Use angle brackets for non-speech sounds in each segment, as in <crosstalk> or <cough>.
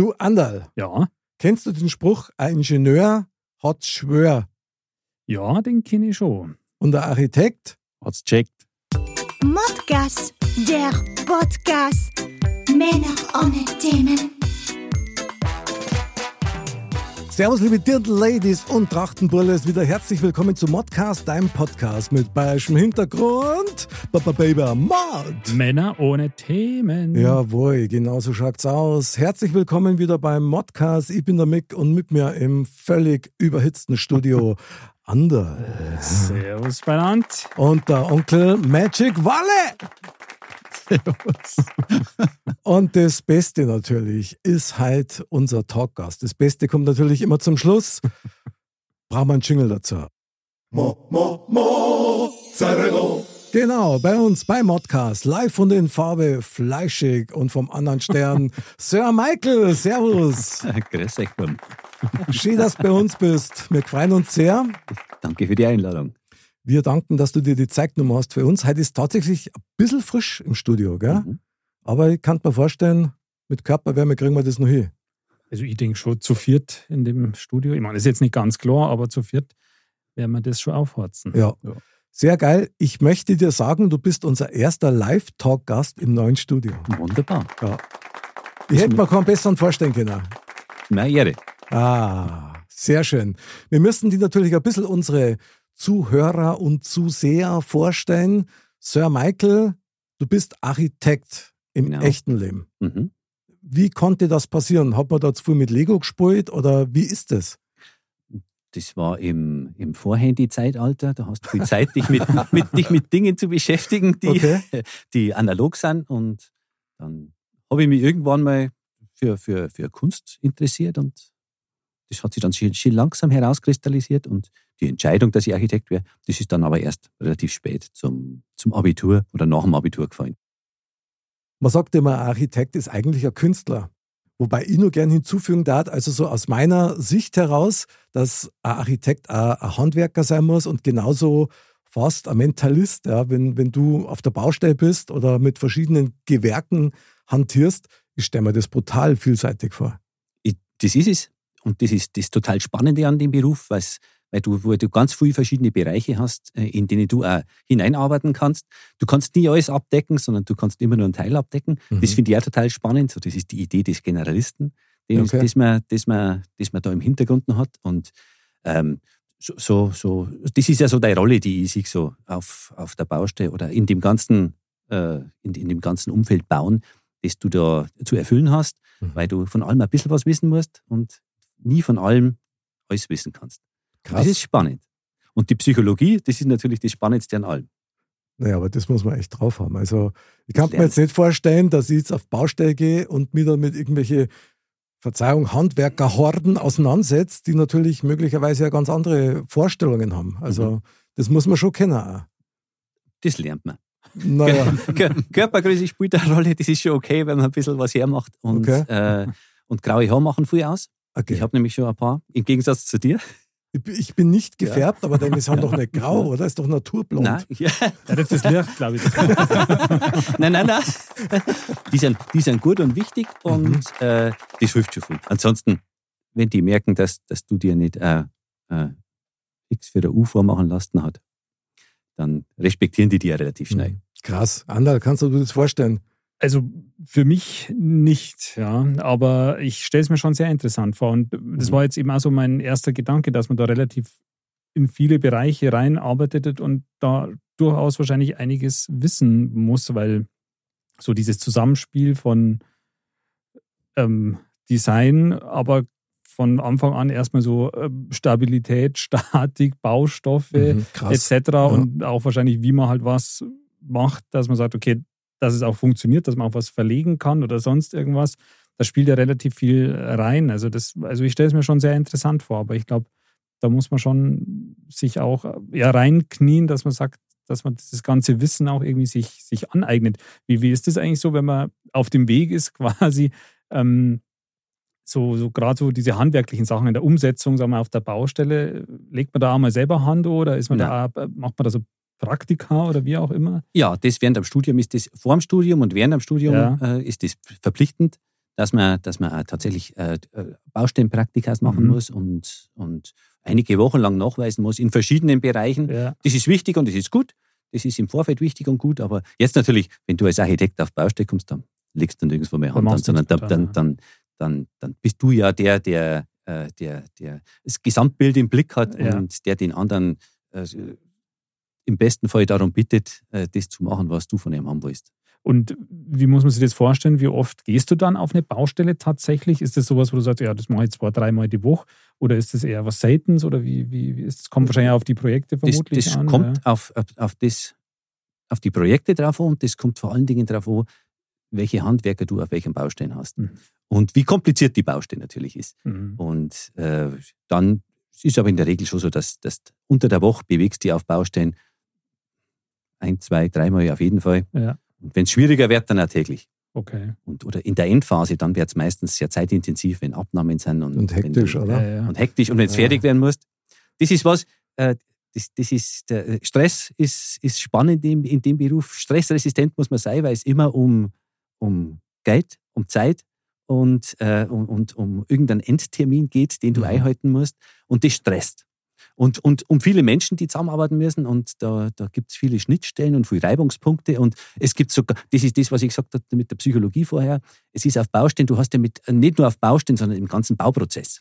Du, Andal, Ja, kennst du den Spruch, ein Ingenieur hat Schwör ja, den kenne ich schon. und der Architekt? Hat's checkt. Modcast, der Podcast. Männer ohne Themen. Servus, liebe Dirndl-Ladies und Trachtenbulles, wieder herzlich willkommen zu Modcast, deinem Podcast mit bayerischem Hintergrund. Papa Baby Mod. Männer ohne Themen. Jawohl, genau so schaut's aus. Herzlich willkommen wieder beim Modcast. Ich bin der Mick und mit mir im völlig überhitzten Studio <laughs> Anderl. Servus beieinander. Und der Onkel Magic Walle. Und das Beste natürlich ist halt unser Talkgast. Das Beste kommt natürlich immer zum Schluss. Brauchen wir einen Jingle dazu. Mo, mo, Mozzarella. Genau, bei uns beim Modcast, live von den Farbe Fleischig und vom anderen Stern, <laughs> Sir Michael, Servus. Grüß euch, Mann. Schön, dass du bei uns bist. Wir freuen uns sehr. Danke für die Einladung. Wir danken, dass du dir die Zeit genommen hast für uns. Heute ist tatsächlich ein bisschen frisch im Studio, gell? Mhm. Aber ich kann mir vorstellen, mit Körperwärme kriegen wir das noch hin. Also ich denke schon zu viert in dem Studio. Ich meine, das ist jetzt nicht ganz klar, aber zu viert werden wir das schon aufharzen. Ja. Sehr geil. Ich möchte dir sagen, du bist unser erster Live-Talk-Gast im neuen Studio. Wunderbar. Ja. Ich hätte mir keinen besseren vorstellen können. Meine Ehre. Ah, sehr schön. Wir müssen die natürlich ein bisschen unsere Zuhörer und Zuseher vorstellen. Sir Michael, du bist Architekt im Genau. echten Leben. Mhm. Wie konnte das passieren? Hat man da zu viel mit Lego gespielt oder wie ist das? Das war im, im Vorhandy-Zeitalter. Da hast du viel Zeit, dich mit, <laughs> mit, dich mit Dingen zu beschäftigen, die, Okay. <laughs> die analog sind. Und dann habe ich mich irgendwann mal für, für, für Kunst interessiert und das hat sich dann schön, schön langsam herauskristallisiert. Und die Entscheidung, dass ich Architekt wäre, das ist dann aber erst relativ spät zum, zum Abitur oder nach dem Abitur gefallen. Man sagt immer, ein Architekt ist eigentlich ein Künstler. Wobei ich nur gern hinzufügen darf, also so aus meiner Sicht heraus, dass ein Architekt auch ein Handwerker sein muss und genauso fast ein Mentalist. Ja, wenn, wenn du auf der Baustelle bist oder mit verschiedenen Gewerken hantierst, ich stelle mir das brutal vielseitig vor. ich, das ist es. Und das ist das total Spannende an dem Beruf, weil's, weil du, wo du ganz viele verschiedene Bereiche hast, äh, in denen du auch hineinarbeiten kannst. Du kannst nie alles abdecken, sondern du kannst immer nur einen Teil abdecken. Mhm. Das finde ich auch total spannend. So, das ist die Idee des Generalisten, den, Okay. das, man, das, man, das man da im Hintergrund noch hat. Und ähm, so, so, so, das ist ja so deine Rolle, die ich sehe, so auf, auf der Baustelle oder in dem ganzen, äh, in, in dem ganzen Umfeld bauen, das du da zu erfüllen hast, Mhm. weil du von allem ein bisschen was wissen musst und nie von allem alles wissen kannst. Und Das ist spannend. Und die Psychologie, das ist natürlich das Spannendste an allem. Naja, aber das muss man echt drauf haben. Also ich kann mir jetzt nicht vorstellen, dass ich jetzt auf Baustelle gehe und mich dann mit irgendwelche, Verzeihung, Handwerkerhorden auseinandersetze, die natürlich möglicherweise ja ganz andere Vorstellungen haben. Also Mhm. das muss man schon kennen. Auch. Das lernt man. Naja, Kör- Körpergröße spielt eine Rolle, das ist schon okay, wenn man ein bisschen was hermacht. Und, Okay. äh, und graue Haare machen viel aus. okay. Ich habe nämlich schon ein paar, im Gegensatz zu dir. Ich, bin- ich bin nicht gefärbt, aber deine sind doch nicht grau, <laughs> oder? Ist doch naturblond. Nein, ja. Ja, das ist Licht, glaube ich. <laughs> nein, nein, nein. Die sind, die sind gut und wichtig und Mhm. äh, das hilft schon viel. Ansonsten, wenn die merken, dass, dass du dir nicht äh, äh, X für der U vormachen lassen hat, dann respektieren die die ja relativ schnell. Mhm. Krass. Andal, kannst du dir das vorstellen? Also für mich nicht, ja. Aber ich stelle es mir schon sehr interessant vor. Und das Mhm. war jetzt eben auch so mein erster Gedanke, dass man da relativ in viele Bereiche reinarbeitet und da durchaus wahrscheinlich einiges wissen muss, weil so dieses Zusammenspiel von ähm, Design, aber von Anfang an erstmal so ähm, Stabilität, <laughs> Statik, Baustoffe Mhm, etc. Und auch wahrscheinlich, wie man halt was macht, dass man sagt, okay, dass es auch funktioniert, dass man auch was verlegen kann oder sonst irgendwas. Da spielt ja relativ viel rein. Also, das, also ich stelle es mir schon sehr interessant vor, aber ich glaube, da muss man schon sich auch ja, reinknien, dass man sagt, dass man das ganze Wissen auch irgendwie sich, sich aneignet. Wie, wie ist das eigentlich so, wenn man auf dem Weg ist, <laughs> quasi ähm, so, so gerade so diese handwerklichen Sachen in der Umsetzung, sagen wir, auf der Baustelle, legt man da auch mal selber Hand oder ist man ja. da, macht man da so Praktika oder wie auch immer? Ja, das während dem Studium ist das vor dem Studium und während dem Studium ja. äh, ist das verpflichtend, dass man, dass man tatsächlich äh, äh, Baustellenpraktikas machen mhm. muss und, und einige Wochen lang nachweisen muss in verschiedenen Bereichen. Ja. Das ist wichtig und das ist gut. Das ist im Vorfeld wichtig und gut, aber jetzt natürlich, wenn du als Architekt auf Baustelle kommst, dann legst du nirgendwo mehr Hand an, sondern dann, dann, dann, dann, dann bist du ja der, der, äh, der, der das Gesamtbild im Blick hat ja. und der den anderen äh, im besten Fall darum bittet, äh, das zu machen, was du von ihm haben willst. Und wie muss man sich das vorstellen? Wie oft gehst du dann auf eine Baustelle tatsächlich? Ist das sowas, wo du sagst, ja, das mache ich zwei, dreimal die Woche? Oder ist das eher was Seltens? Oder wie, wie, wie ist das? Kommt wahrscheinlich auf die Projekte vermutlich das, das an. kommt ja. auf, auf, auf, das, auf die Projekte drauf an und das kommt vor allen Dingen darauf an, welche Handwerker du auf welchen Baustellen hast. Mhm. Und wie kompliziert die Baustelle natürlich ist. Mhm. Und äh, dann ist aber in der Regel schon so, dass, dass unter der Woche bewegst du dich auf Baustellen ein, zwei, dreimal auf jeden Fall. Ja. Und wenn es schwieriger wird, dann auch täglich. Okay. Und, oder in der Endphase, dann wird es meistens sehr zeitintensiv, wenn Abnahmen sind. Und, und hektisch, wenn, oder? Ja, ja. Und hektisch. Und wenn es fertig werden muss. Das ist was, äh, das, das ist, der Stress ist, ist spannend in, in dem Beruf. Stressresistent muss man sein, weil es immer um, um Geld, um Zeit und, äh, und, und um irgendeinen Endtermin geht, den du mhm. einhalten musst. Und das stresst. Und, und um viele Menschen, die zusammenarbeiten müssen. Und da, da gibt es viele Schnittstellen und viele Reibungspunkte. Und es gibt sogar, das ist das, was ich gesagt habe mit der Psychologie vorher. Es ist auf Baustellen, du hast ja mit, nicht nur auf Baustellen, sondern im ganzen Bauprozess.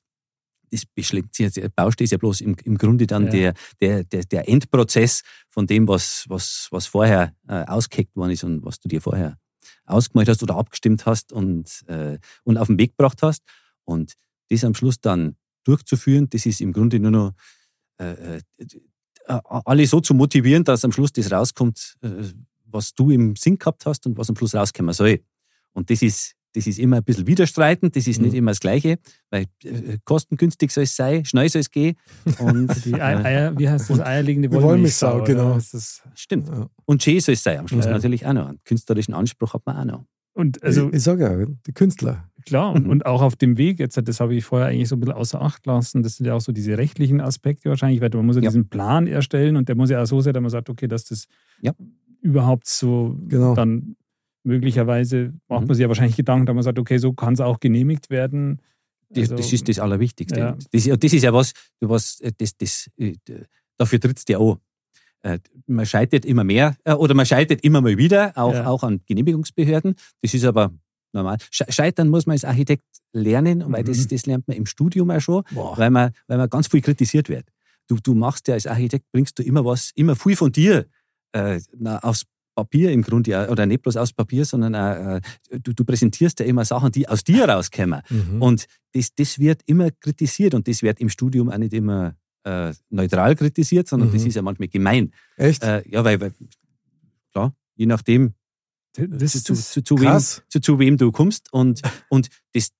Das beschlägt sich, Baustelle ist ja bloß im, im Grunde dann ja. der, der, der, der Endprozess von dem, was, was, was vorher äh, ausgeheckt worden ist und was du dir vorher ausgemalt hast oder abgestimmt hast und, äh, und auf den Weg gebracht hast. Und das am Schluss dann durchzuführen, das ist im Grunde nur noch äh, äh, äh, alle so zu motivieren, dass am Schluss das rauskommt, äh, was du im Sinn gehabt hast und was am Schluss rauskommen soll. Und das ist, das ist immer ein bisschen widerstreitend, das ist mhm. nicht immer das Gleiche, weil äh, kostengünstig soll es sein, schnell soll es gehen. Und, <laughs> die Eier, wie heißt das, eierlegende Wollmilchsau, genau. Das Stimmt. Ja. Und schön soll es sein, am Schluss ja. natürlich auch noch. Einen künstlerischen Anspruch hat man auch noch. Und also, ich, ich sage ja, die Künstler. Klar, und, mhm. und auch auf dem Weg, jetzt, das habe ich vorher eigentlich so ein bisschen außer Acht gelassen, das sind ja auch so diese rechtlichen Aspekte wahrscheinlich, weil man muss ja, ja. diesen Plan erstellen und der muss ja auch so sein, dass man sagt, okay, dass das ja. überhaupt so genau. dann möglicherweise macht mhm. man sich ja wahrscheinlich Gedanken, dass man sagt, okay, so kann es auch genehmigt werden. Also, das, ist das Allerwichtigste. Ja. Das, das, ist ja was, was das, das, äh, dafür trittst du ja auch. Äh, man scheitert immer mehr äh, oder man scheitert immer mal wieder, auch, ja. auch an Genehmigungsbehörden. Das ist aber normal. Scheitern muss man als Architekt lernen, weil mhm. das, das lernt man im Studium auch schon, weil man, weil man ganz viel kritisiert wird. Du, du machst ja als Architekt, bringst du immer was, immer viel von dir äh, aufs Papier im Grunde, oder nicht bloß aufs Papier, sondern auch, äh, du, du, präsentierst ja immer Sachen, die aus dir rauskommen. Mhm. Und das, das wird immer kritisiert und das wird im Studium auch nicht immer äh, neutral kritisiert, sondern mhm. das ist ja manchmal gemein. Echt? Äh, ja, weil, weil, klar, je nachdem, das zu, zu, zu, wem, zu, zu, wem du kommst und, und das,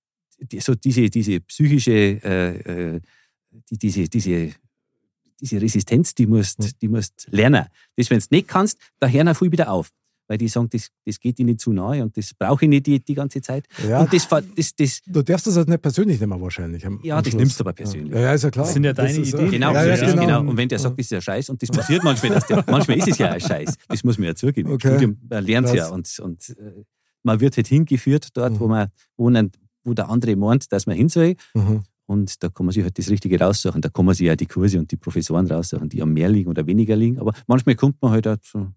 so diese, diese psychische, äh, äh die, diese, diese, diese Resistenz, die musst, die musst lernen. Das, wenn du nicht kannst, da hören viel wieder auf weil die sagen, das, das geht ihnen zu nahe und das brauche ich nicht die, die ganze Zeit. Ja. Und das, das, das, du darfst das halt nicht persönlich nehmen wahrscheinlich. ja, das nimmst du aber persönlich. Ja, ja ist ja klar. Das sind ja deine Ideen. Genau, ja, ja, genau. genau. Und wenn der sagt, das ist ja Scheiß und das passiert manchmal, dass der, <laughs> manchmal ist es ja ein Scheiß. Das muss man ja zugeben. Okay. Studium lernt es ja und, und äh, man wird halt hingeführt dort, mhm. wo man, wo, ein, wo der andere meint, dass man hin soll. Mhm. Und da kann man sich halt das Richtige raussuchen. Da kann man sich ja die Kurse und die Professoren raussuchen, die am mehr liegen oder weniger liegen. Aber manchmal kommt man halt auch zu,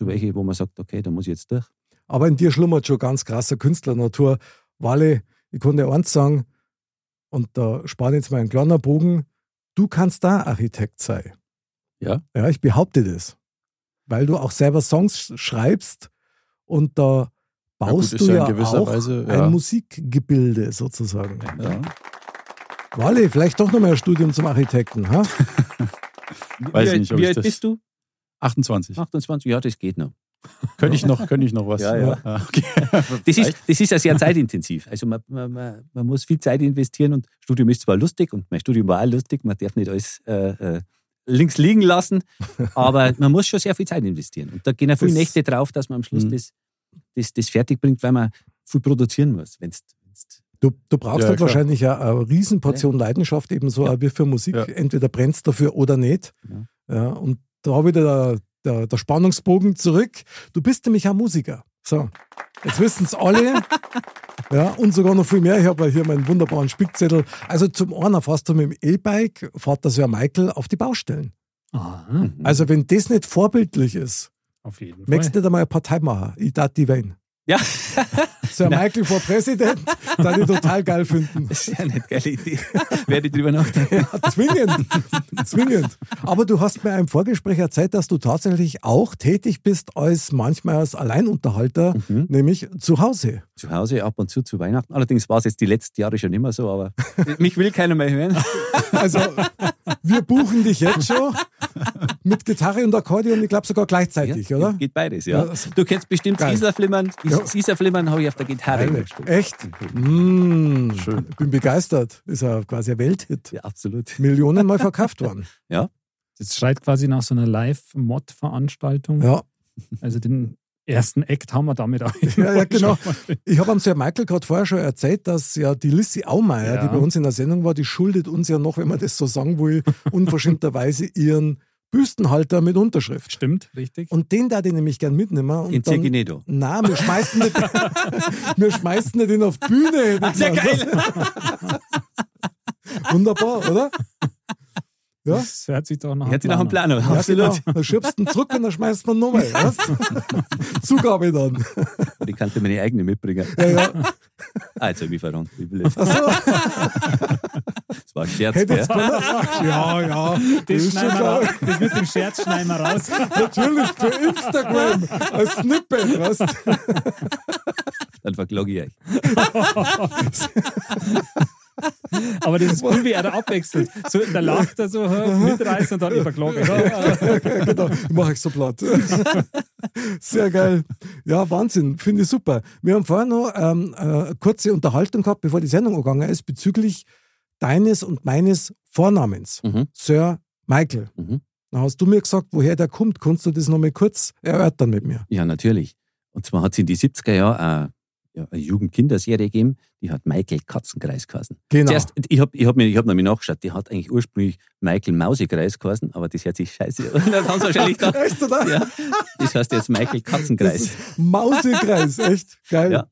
zu welchen, wo man sagt, okay, da muss ich jetzt durch. Aber in dir schlummert schon ganz krasser Künstlernatur. Wale, ich konnte eins sagen, und da spanne jetzt mal ein kleiner Bogen, du kannst da Architekt sein. Ja? Ja, ich behaupte das. Weil du auch selber Songs schreibst und da baust ja, gut, du ja, ja auch Weise, ja. ein Musikgebilde sozusagen. Ja. Wale, vielleicht doch noch mal ein Studium zum Architekten, ha? <laughs> Weiß wie, nicht, ob wie alt bist du? 28. 28, ja, das geht noch. Könnte ich noch, könnte ich noch was? Ja, ja. Ah, okay. <laughs> Das ist, das ist ja sehr zeitintensiv. Also man, man, man, man muss viel Zeit investieren und Studium ist zwar lustig und mein Studium war auch lustig, man darf nicht alles äh, äh, links liegen lassen, aber <laughs> man muss schon sehr viel Zeit investieren. Und da gehen ja viele Das- Nächte drauf, dass man am Schluss Mhm. das, das, das fertig bringt, weil man viel produzieren muss. Wenn's, wenn's Du, du brauchst Ja, halt klar. wahrscheinlich ja eine Riesenportion Leidenschaft, ebenso Ja. auch wie für Musik. Ja. Entweder brennst dafür oder nicht. Ja. Ja, und da wieder der, der, der Spannungsbogen zurück. Du bist nämlich auch Musiker. So, jetzt wissen es alle. <laughs> ja, und sogar noch viel mehr. Ich habe ja hier meinen wunderbaren Spickzettel. Also zum einen fährst du mit dem E-Bike, fährt das ja Michael auf die Baustellen. Aha, Mhm. Also wenn das nicht vorbildlich ist, auf jeden Fall. möchtest du nicht einmal eine Partei machen. Ich darf die wählen. Ja, <laughs> ein Michael vor Präsident, da ich total geil finden. das ist ja eine geile Idee. Werde ich drüber nachdenken. Ja, zwingend. zwingend. Aber du hast mir im Vorgespräch erzählt, dass du tatsächlich auch tätig bist als manchmal als Alleinunterhalter, Mhm. nämlich zu Hause. Zu Hause ab und zu zu Weihnachten. Allerdings war es jetzt die letzten Jahre schon immer so, aber mich will keiner mehr hören. Also wir buchen dich jetzt schon mit Gitarre und Akkordeon, ich glaube sogar gleichzeitig, Ja, oder? Geht, geht beides, ja. Ja, du kennst bestimmt Geil. Isar-Flimmern. Is Ja. Isar-Flimmern habe ich auf der Gitarre Geil. gespielt. Echt? Mm, Schön. Ich bin begeistert. Ist ja quasi ein Welthit. Ja, absolut. Millionen Mal verkauft worden. <laughs> Das schreit quasi nach so einer Live-Mod-Veranstaltung. Ja, Also den ersten Act haben wir damit auch. Ja, ja, <laughs> genau. Ich habe am Sir Michael gerade vorher schon erzählt, dass ja die Lissy Aumeier, Ja. die bei uns in der Sendung war, die schuldet uns ja noch, wenn man das so sagen will, <laughs> unverschämterweise ihren Büstenhalter mit Unterschrift. Stimmt, richtig. Und den da den nämlich gern mitnehmen. Und In dann, Zirginedo. Nein, wir schmeißen nicht, <laughs> wir schmeißen nicht den auf die Bühne. ich Sehr geil. Wunderbar, oder? Ja? Das hört sich doch nach einem Plan an. Ja, Absolut. genau. Dann schiebst du ihn zurück und dann schmeißt man nochmal. <laughs> Zugabe dann. Ich kannte meine eigene mitbringen. Ja, ja. Ah, jetzt habe ich mich verrannt. Ich will jetzt. Ach so. Das war ein Scherz, jetzt können. Ja, ja. Das, schon wir das mit dem Scherz schneiden wir raus. Natürlich für Instagram als Snippet, weißt? Dann verklage ich euch. <laughs> Aber das ist cool, wie er da abwechselt. So, da lacht er so, hä, mitreißen und dann. Ja, genau, mache ich so platt. <laughs> Sehr geil. Ja, Wahnsinn, finde ich super. Wir haben vorher noch ähm, äh, eine kurze Unterhaltung gehabt, bevor die Sendung gegangen ist, bezüglich deines und meines Vornamens, Mhm. Sir Michael. Mhm. Da hast du mir gesagt, woher der kommt. Kannst du das noch mal kurz erörtern mit mir? Ja, natürlich. Und zwar hat es in die 70er Jahre eine, ja, eine Jugendkinderserie gegeben, die hat Michael Katzenkreis geheißen. Genau. Zuerst, ich habe ich hab mir, ich hab nämlich nachgeschaut, die hat eigentlich ursprünglich Michael Mausekreis geheißen, aber das hört sich scheiße an. <laughs> Dann haben sie wahrscheinlich <laughs> gedacht, Echt, oder? ja, das heißt jetzt Michael Das Katzenkreis. Mausekreis, echt geil. <laughs> Ja.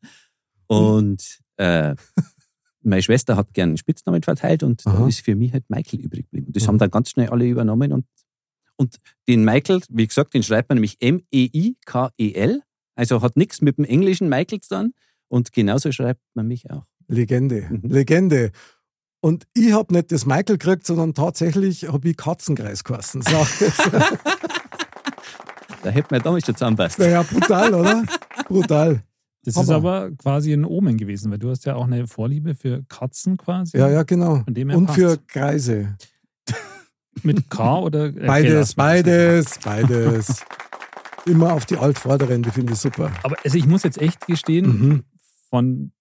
Und äh, meine Schwester hat gern einen Spitznamen verteilt und Aha. da ist für mich halt Michael übrig geblieben. Das Mhm. haben dann ganz schnell alle übernommen und, und den Michael, wie gesagt, den schreibt man nämlich M-E-I-K-E-L, also hat nichts mit dem englischen Michael zu tun und genauso schreibt man mich auch. Legende, Mhm. Legende. Und ich habe nicht das Michael gekriegt, sondern tatsächlich habe ich Katzenkreis geheißen. So, <laughs> Da hätten wir damals schon zusammenpasst. ja, brutal, oder? Brutal. Das ist Hammer. aber quasi ein Omen gewesen, weil du hast ja auch eine Vorliebe für Katzen quasi. Ja, ja, genau. Und für Kreise. Mit K oder <laughs> äh, Beides, beides, beides. Immer auf die Altvorderen, die finde ich super. Aber also ich muss jetzt echt gestehen, Mhm. Von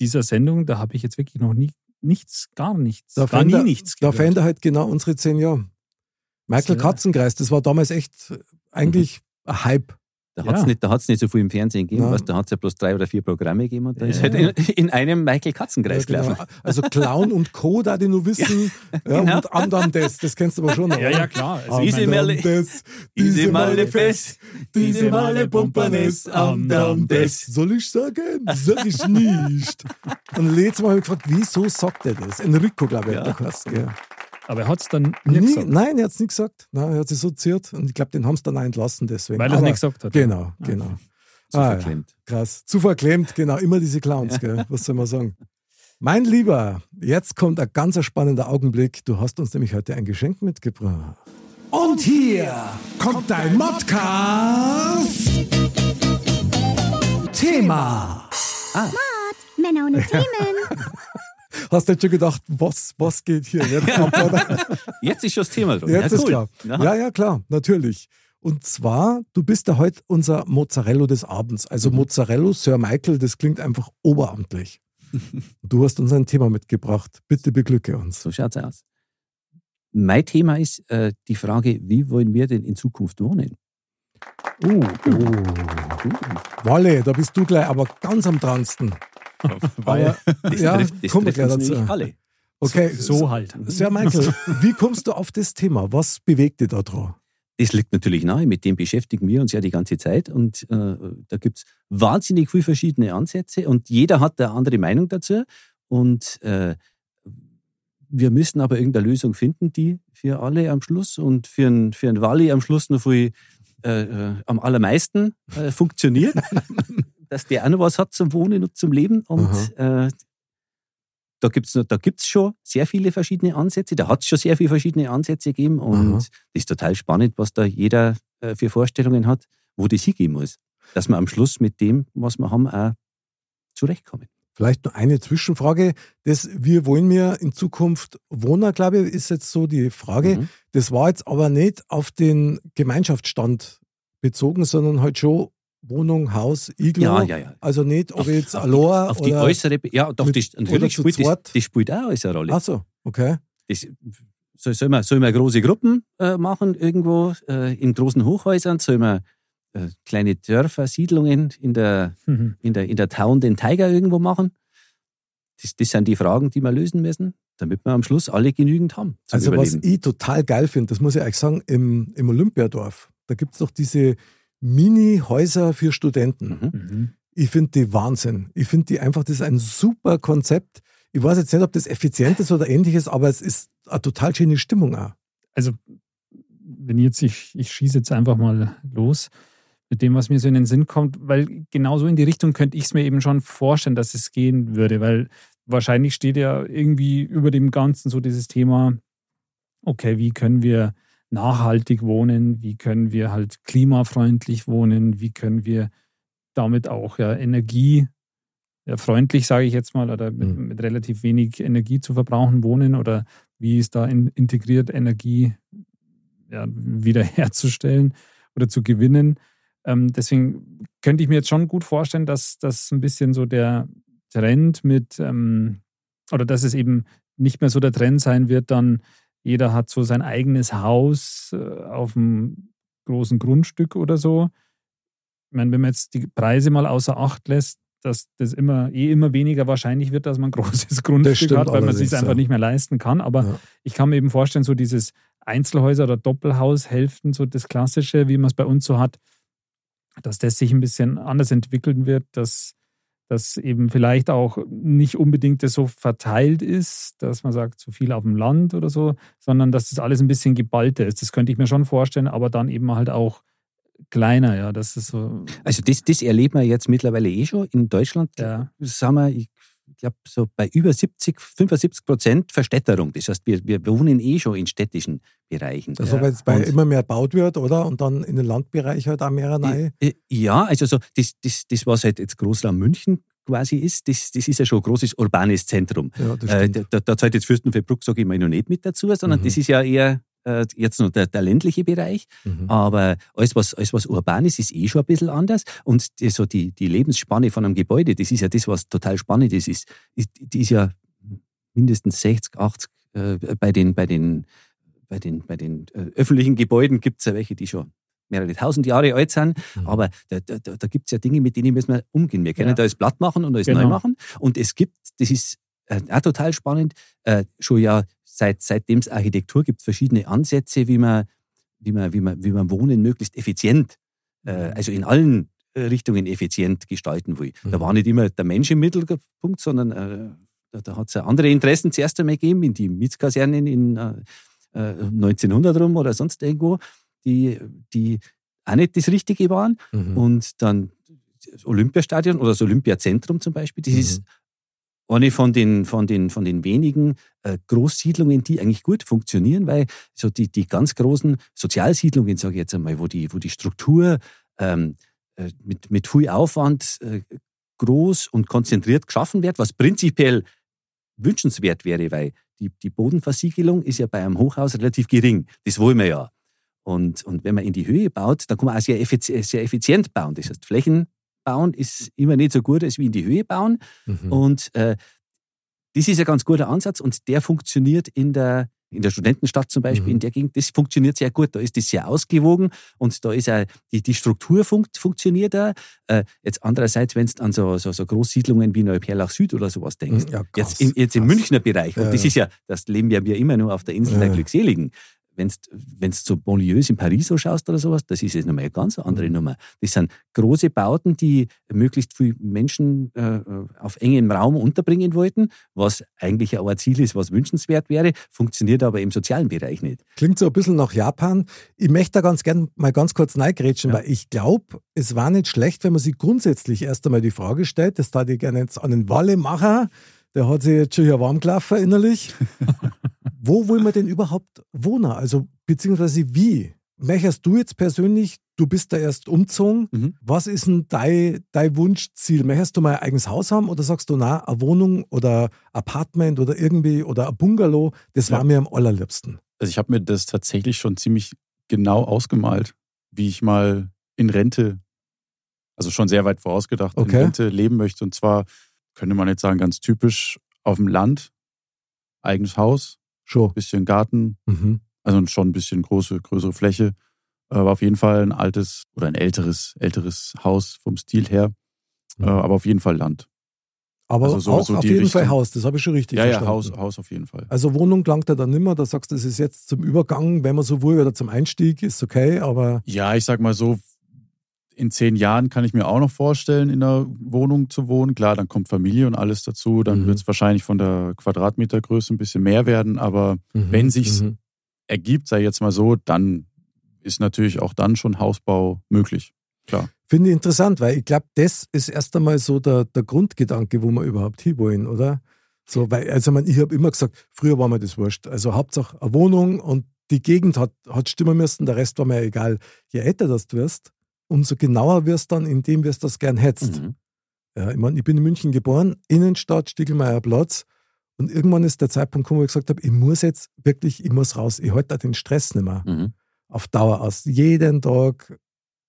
dieser Sendung, da habe ich jetzt wirklich noch nie nichts, gar nichts, Da gar nie verändert- nichts Da gehört. verändert halt genau unsere zehn Jahre. Michael Sehr. Katzenkreis, das war damals echt eigentlich ein Hype. Da hat es Ja. nicht, da hat's nicht so viel im Fernsehen gegeben, weißt, da hat es ja bloß drei oder vier Programme gegeben und da ist Ja. halt in, in einem Michael Katzenkreis Ja, genau. gelaufen. <laughs> Also Clown und Co., da die nur wissen. Ja, genau. Und anderem das, das kennst du aber schon. Ja, ja, klar. Also Anderem das, Diese Male fest, diese Male pumpern es am Damm des. Soll ich sagen? Sag ich nicht. <laughs> Und letztes Mal habe ich gefragt, wieso sagt er das? Enrico, glaube ich, hat Ja. der geheißen, ja. aber er hat es dann nie Nie, gesagt, nein, er hat es nicht gesagt. Nein, er hat sich so ziert und ich glaube, den haben sie dann auch entlassen deswegen. weil er es nicht gesagt hat. Genau, genau. Zu Ah, ja. verklemmt. Krass. Zu verklemmt, genau. Immer diese Clowns, gell? <laughs> Was soll man sagen? Mein Lieber, jetzt kommt ein ganz spannender Augenblick. Du hast uns nämlich heute ein Geschenk mitgebracht. Und hier kommt dein Modcast. Thema. Männer ohne <laughs> Themen. Hast du jetzt schon gedacht, was, was geht hier jetzt ab? Oder? Jetzt ist schon das Thema dran. Jetzt ja, ist cool. klar. Ja. Ja, ja, klar, natürlich. Und zwar, du bist ja heute unser Mozzarella des Abends. Also Mhm. Mozzarella, Sir Michael, das klingt einfach oberamtlich. <laughs> Du hast uns ein Thema mitgebracht. Bitte beglücke uns. So schaut's aus. Mein Thema ist äh, die Frage, wie wollen wir denn in Zukunft wohnen? Uh, Walle, da bist du gleich aber ganz am dransten. <laughs> Aber, Das ja, trifft, das kommen wir trifft gleich uns dazu. alle. Okay, So halt. <laughs> Sir Michael, wie kommst du auf das Thema? Was bewegt dich da dran? Das liegt natürlich nahe, mit dem beschäftigen wir uns ja die ganze Zeit und äh, da gibt es wahnsinnig viele verschiedene Ansätze und jeder hat eine andere Meinung dazu und äh, wir müssen aber irgendeine Lösung finden, die für alle am Schluss und für einen, für Wally am Schluss noch viel äh, äh, am allermeisten äh, funktioniert, <laughs> dass der auch noch was hat zum Wohnen und zum Leben und äh, da gibt es da gibt's schon sehr viele verschiedene Ansätze. Da hat es schon sehr viele verschiedene Ansätze gegeben. Und das ist total spannend, was da jeder äh, für Vorstellungen hat, wo das hingehen muss. Dass wir am Schluss mit dem, was wir haben, auch zurechtkommen. Vielleicht noch eine Zwischenfrage. Das, wir wollen mir in Zukunft wohnen, glaube ich, ist jetzt so die Frage. Mhm. Das war jetzt aber nicht auf den Gemeinschaftsstand bezogen, sondern halt schon Wohnung, Haus, Iglo. Ja, ja, ja. Also nicht, ob Auf- ich jetzt auf allein Auf die oder... äußere, ja, doch, mit- das, oder natürlich spielt das, das spielt auch alles eine Rolle. Ach so, okay. Das, soll, soll, man, soll man große Gruppen äh, machen irgendwo äh, in großen Hochhäusern? Soll man kleine Dörfer, Siedlungen in der, Mhm. in der, in der Town den Tiger irgendwo machen? Das, das sind die Fragen, die wir lösen müssen, damit wir am Schluss alle genügend haben. Zum Also was Überleben. ich total geil finde, das muss ich euch sagen, im, im Olympiadorf, da gibt es doch diese Mini-Häuser für Studenten. Mhm. Mhm. Ich finde die Wahnsinn. Ich finde die einfach, das ist ein super Konzept. Ich weiß jetzt nicht, ob das effizient ist oder ähnliches, aber es ist eine total schöne Stimmung auch. Also, wenn jetzt, ich, ich schieße jetzt einfach mal los mit dem, was mir so in den Sinn kommt, weil genau so in die Richtung könnte ich es mir eben schon vorstellen, dass es gehen würde, weil wahrscheinlich steht ja irgendwie über dem Ganzen so dieses Thema, okay, wie können wir nachhaltig wohnen, wie können wir halt klimafreundlich wohnen, wie können wir damit auch ja Energie ja, freundlich, sage ich jetzt mal, oder mit, Mhm. mit relativ wenig Energie zu verbrauchen wohnen oder wie ist da in, integriert Energie ja, wiederherzustellen oder zu gewinnen. Ähm, deswegen könnte ich mir jetzt schon gut vorstellen, dass das ein bisschen so der Trend mit, ähm, oder dass es eben nicht mehr so der Trend sein wird, dann jeder hat so sein eigenes Haus äh, auf einem großen Grundstück oder so. Ich meine, wenn man jetzt die Preise mal außer Acht lässt, dass das immer eh immer weniger wahrscheinlich wird, dass man ein <laughs> großes Grundstück hat, weil man es sich einfach ja. nicht mehr leisten kann. Aber Ja. ich kann mir eben vorstellen, so dieses Einzelhäuser oder Doppelhaushälften, so das Klassische, wie man es bei uns so hat, dass das sich ein bisschen anders entwickeln wird, dass das eben vielleicht auch nicht unbedingt das so verteilt ist, dass man sagt, so viel auf dem Land oder so, sondern dass das alles ein bisschen geballter ist. Das könnte ich mir schon vorstellen, aber dann eben halt auch kleiner, ja. Das ist so. Also das, das erleben wir jetzt mittlerweile eh schon. In Deutschland Ja. sagen wir, ich glaube, so bei über 70, 75 Prozent Verstädterung. Das heißt, wir, wir wohnen eh schon in städtischen Bereichen. Das aber jetzt bei immer mehr gebaut wird, oder? Und dann in den Landbereich halt auch mehr rein. Ja, also so, das, das, das, was halt jetzt Großraum München quasi ist, das, das ist ja schon ein großes urbanes Zentrum. Ja, Äh, da, da zahlt jetzt Fürstenfeldbruck, sage ich mal, noch nicht mit dazu, sondern Mhm. das ist ja eher äh, jetzt noch der, der ländliche Bereich. Mhm. Aber alles was, alles, was urban ist, ist eh schon ein bisschen anders. Und die, so die, die Lebensspanne von einem Gebäude, das ist ja das, was total spannend ist, ist, ist die ist ja mindestens 60, 80 äh, bei den, bei den, bei den, bei den äh, öffentlichen Gebäuden gibt es ja welche, die schon mehrere tausend Jahre alt sind, Mhm. aber da, da, da da gibt es ja Dinge, mit denen müssen wir umgehen. Wir können Ja. da alles platt machen und alles Genau. neu machen. Und es gibt, das ist äh, auch total spannend, äh, schon ja seit, seitdem es Architektur gibt, verschiedene Ansätze, wie man, wie man, wie man, wie man Wohnen möglichst effizient, äh, Mhm. also in allen äh, Richtungen effizient gestalten will. Da Mhm. war nicht immer der Mensch im Mittelpunkt, sondern äh, da, da hat es ja andere Interessen zuerst einmal gegeben, in die Mietskasernen in äh, äh, 1900 rum oder sonst irgendwo, die, die auch nicht das Richtige waren. Mhm. Und dann das Olympiastadion oder das Olympiazentrum zum Beispiel, das Mhm. ist eine von den, von den, von den wenigen äh, Großsiedlungen, die eigentlich gut funktionieren, weil so die, die ganz großen Sozialsiedlungen, sage ich jetzt einmal, wo die, wo die Struktur ähm, äh, mit, mit viel Aufwand äh, groß und konzentriert geschaffen wird, was prinzipiell wünschenswert wäre, weil die, die Bodenversiegelung ist ja bei einem Hochhaus relativ gering. Das wollen wir ja. Und, und wenn man in die Höhe baut, dann kann man auch sehr, effizient, sehr effizient bauen. Das heißt, Flächen bauen ist immer nicht so gut als wie in die Höhe bauen. Mhm. Und äh, das ist ein ganz guter Ansatz und der funktioniert in der, in der Studentenstadt zum Beispiel, Mhm. in der Gegend, das funktioniert sehr gut. Da ist das sehr ausgewogen und da ist auch die, die Struktur funkt, funktioniert da. Äh, jetzt andererseits, wenn du an so, so, so Großsiedlungen wie Neuperlach Süd oder sowas denkst, Ja, krass, jetzt, im, jetzt im. Münchner Bereich, und Ja, das ist ja, das leben ja wir immer nur auf der Insel der Ja. Glückseligen. Wenn du so Banlieues in Paris so schaust oder sowas, das ist jetzt nochmal eine ganz andere Mhm. Nummer. Das sind große Bauten, die möglichst viele Menschen äh, auf engem Raum unterbringen wollten, was eigentlich auch ein Ziel ist, was wünschenswert wäre, funktioniert aber im sozialen Bereich nicht. Klingt so ein bisschen nach Japan. Ich möchte da ganz gern mal ganz kurz reingrätschen, Ja. weil ich glaube, es war nicht schlecht, wenn man sich grundsätzlich erst einmal die Frage stellt, das da ich gerne jetzt an den Walle machen, der hat sich jetzt schon hier warm gelaufen innerlich. <laughs> Wo wollen wir denn überhaupt wohnen? Also, beziehungsweise wie? Möchtest du jetzt persönlich, du bist da erst umgezogen, Mhm. was ist denn dein, dein Wunschziel? Möchtest du mal ein eigenes Haus haben oder sagst du, na, eine Wohnung oder Apartment oder irgendwie oder ein Bungalow, das Ja. war mir am allerliebsten. Also ich habe mir das tatsächlich schon ziemlich genau ausgemalt, wie ich mal in Rente, also schon sehr weit vorausgedacht, Okay. in Rente leben möchte. Und zwar könnte man jetzt sagen, ganz typisch auf dem Land, eigenes Haus, Schon. bisschen Garten, Mhm. also schon ein bisschen große, größere Fläche. Aber auf jeden Fall ein altes oder ein älteres, älteres Haus vom Stil her. Mhm. Äh, aber auf jeden Fall Land. Aber Also so- auch so auf jeden Richtung. Fall Haus, das habe ich schon richtig Ja, ja, verstanden. Haus, Haus auf jeden Fall. Also Wohnung langt er dann nimmer, da sagst du, das ist jetzt zum Übergang, wenn man so will, oder zum Einstieg, ist okay, aber Ja, ich sag mal so, in zehn Jahren kann ich mir auch noch vorstellen, in einer Wohnung zu wohnen. Klar, dann kommt Familie und alles dazu. Dann Mhm. wird es wahrscheinlich von der Quadratmetergröße ein bisschen mehr werden. Aber Wenn sich's- Mhm. ergibt, sei jetzt mal so, dann ist natürlich auch dann schon Hausbau möglich. Klar. Finde ich interessant, weil ich glaube, das ist erst einmal so der, der Grundgedanke, wo wir überhaupt hinwollen, oder? So, weil, also ich, mein, ich habe immer gesagt, früher war mir das wurscht. Also Hauptsache eine Wohnung und die Gegend hat, hat stimmen müssen, der Rest war mir egal. Je älter das du wirst, umso genauer wirst dann, indem wirst das gern hetzt. Mhm. Ja, ich meine, ich bin in München geboren, Innenstadt, Stiegelmeier Platz. Und irgendwann ist der Zeitpunkt gekommen, wo ich gesagt habe, ich muss jetzt wirklich, ich muss raus. Ich halte da den Stress nicht mehr Mhm. auf Dauer aus. Jeden Tag